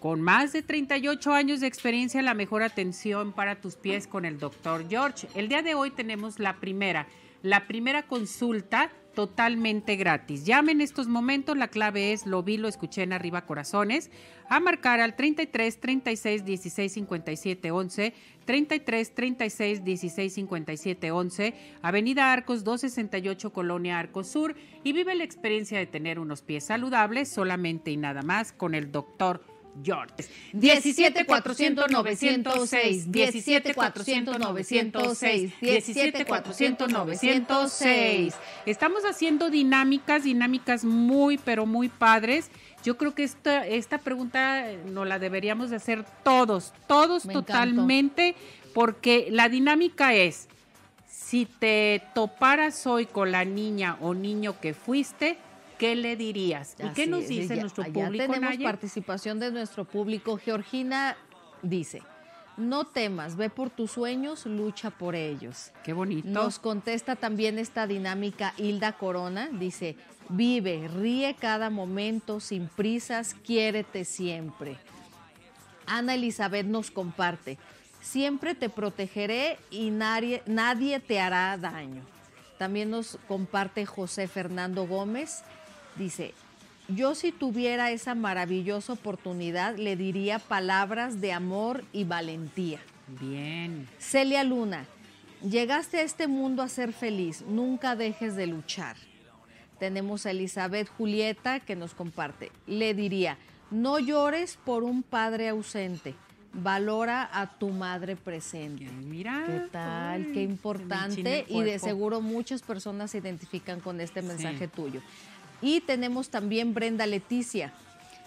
Con más de 38 años de experiencia, la mejor atención para tus pies con el doctor George. El día de hoy tenemos la primera, la primera consulta totalmente gratis. Llame en estos momentos, la clave es lo vi, lo escuché en arriba corazones, a marcar al 33 36 16 57 11, 33 36 16 57 11, Avenida Arcos 268 Colonia Arcos Sur y vive la experiencia de tener unos pies saludables solamente y nada más con el doctor George. 17 400 906, 17 400 906, 17 400 906. Estamos haciendo dinámicas, dinámicas muy, pero muy padres. Yo creo que esta, esta pregunta nos la deberíamos de hacer todos, todos Me encantó. totalmente, porque la dinámica es, si te toparas hoy con la niña o niño que fuiste, ¿qué le dirías? ¿Y qué nos dice ya- nuestro ya público, tenemos Naye? participación de nuestro público. Georgina dice, no temas, ve por tus sueños, lucha por ellos. Qué bonito. Nos contesta también esta dinámica Hilda Corona, dice, vive, ríe cada momento, sin prisas, quiérete siempre. Ana Elizabeth nos comparte, siempre te protegeré y nadie, nadie te hará daño. También nos comparte José Fernando Gómez, dice, yo si tuviera esa maravillosa oportunidad le diría palabras de amor y valentía. Bien. Celia Luna, llegaste a este mundo a ser feliz, nunca dejes de luchar. Tenemos a Elizabeth Julieta que nos comparte. Le diría, no llores por un padre ausente, valora a tu madre presente. Mira. ¿Qué tal? Qué importante y de seguro muchas personas se identifican con este mensaje Sí. tuyo. Y tenemos también Brenda Leticia.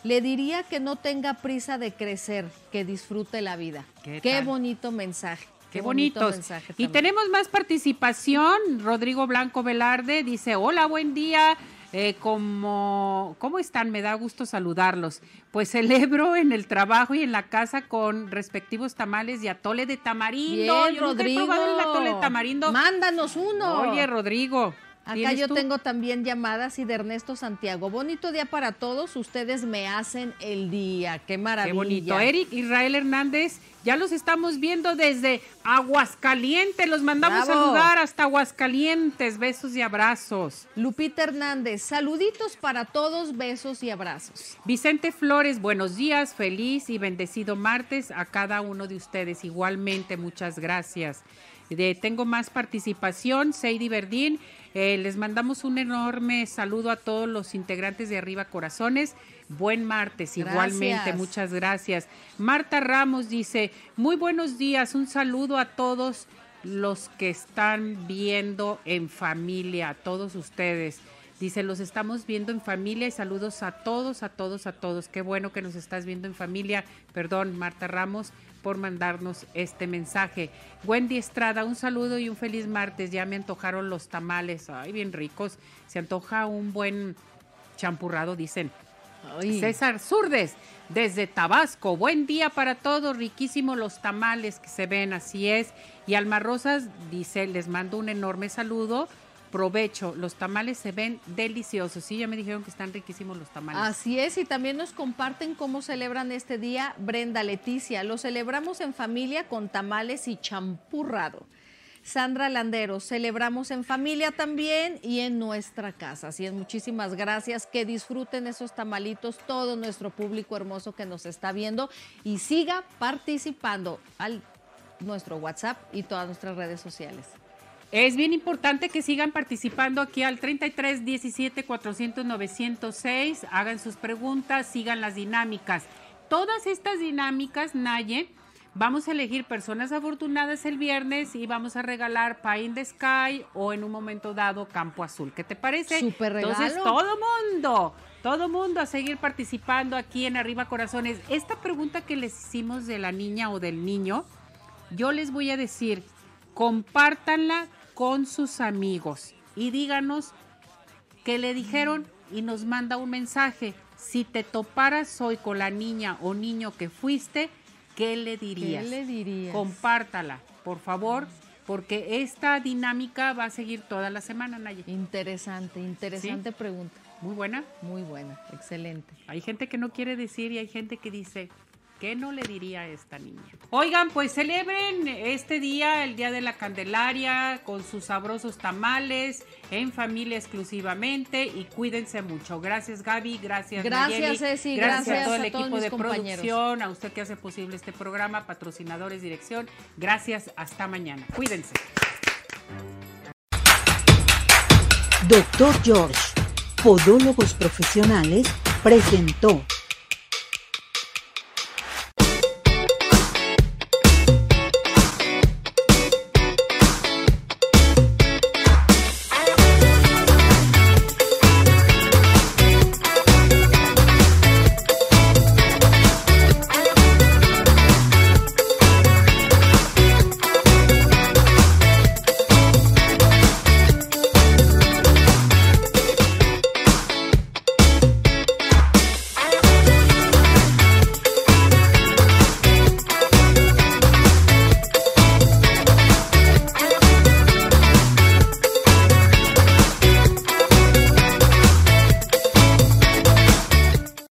Le diría que no tenga prisa de crecer, que disfrute la vida. ¿Qué bonito mensaje. Qué bonito bonitos. mensaje Y tenemos más participación. Rodrigo Blanco Velarde dice, hola, buen día. Eh, como, ¿Cómo están? Me da gusto saludarlos. Pues celebro en el trabajo y en la casa con respectivos tamales y atole de tamarindo. Bien, Yo nunca he Rodrigo. probado el atole de tamarindo. Mándanos uno. Oye, Rodrigo. Acá ¿tienes yo tú? tengo también llamadas y de Ernesto Santiago. Bonito día para todos. Ustedes me hacen el día. Qué maravilla. Qué bonito. Eric Israel Hernández, ya los estamos viendo desde Aguascalientes. Los mandamos Bravo. a saludar hasta Aguascalientes. Besos y abrazos. Lupita Hernández, saluditos para todos, besos y abrazos. Vicente Flores, buenos días, feliz y bendecido martes a cada uno de ustedes. Igualmente, muchas gracias. De- tengo más participación, Seidy Verdín. Eh, les mandamos un enorme saludo a todos los integrantes de Arriba Corazones. Buen martes, Gracias. igualmente, muchas gracias. Marta Ramos dice, muy buenos días, un saludo a todos los que están viendo en familia, a todos ustedes. Dice, los estamos viendo en familia y saludos a todos, a todos, a todos. Qué bueno que nos estás viendo en familia. Perdón, Marta Ramos, por mandarnos este mensaje. Wendy Estrada, un saludo y un feliz martes. Ya me antojaron los tamales. Ay, bien ricos. Se antoja un buen champurrado, dicen. Ay. César Zurdes, desde Tabasco. Buen día para todos, riquísimos los tamales que se ven, así es. Y Alma Rosas dice, les mando un enorme saludo. Provecho, los tamales se ven deliciosos. Sí, ya me dijeron que están riquísimos los tamales. Así es, y también nos comparten cómo celebran este día Brenda Leticia. Lo celebramos en familia con tamales y champurrado. Sandra Landeros, celebramos en familia también y en nuestra casa. Así es, muchísimas gracias. Que disfruten esos tamalitos todo nuestro público hermoso que nos está viendo y siga participando al nuestro WhatsApp y todas nuestras redes sociales. Es bien importante que sigan participando aquí al 33 17 400 906, hagan sus preguntas, sigan las dinámicas. Todas estas dinámicas, Naye, vamos a elegir personas afortunadas el viernes y vamos a regalar Pie in the Sky o en un momento dado Campo Azul. ¿Qué te parece? Súper regalo. Entonces, todo mundo, todo mundo a seguir participando aquí en Arriba Corazones. Esta pregunta que les hicimos de la niña o del niño, yo les voy a decir, compártanla con sus amigos y díganos qué le dijeron y nos manda un mensaje. Si te toparas hoy con la niña o niño que fuiste, ¿qué le dirías? ¿Qué le dirías? Compártala, por favor, porque esta dinámica va a seguir toda la semana, Naye. Interesante, interesante ¿Sí? pregunta. Muy buena. Muy buena, excelente. Hay gente que no quiere decir y hay gente que dice, ¿qué no le diría a esta niña? Oigan, pues celebren este día, el Día de la Candelaria, con sus sabrosos tamales, en familia exclusivamente y cuídense mucho. Gracias Gaby, gracias Gracias, Nayeli, Ceci, gracias, gracias a todo el a todos equipo de compañeros. producción, a usted que hace posible este programa, patrocinadores, dirección. Gracias, hasta mañana. Cuídense. Doctor George, Podólogos Profesionales, presentó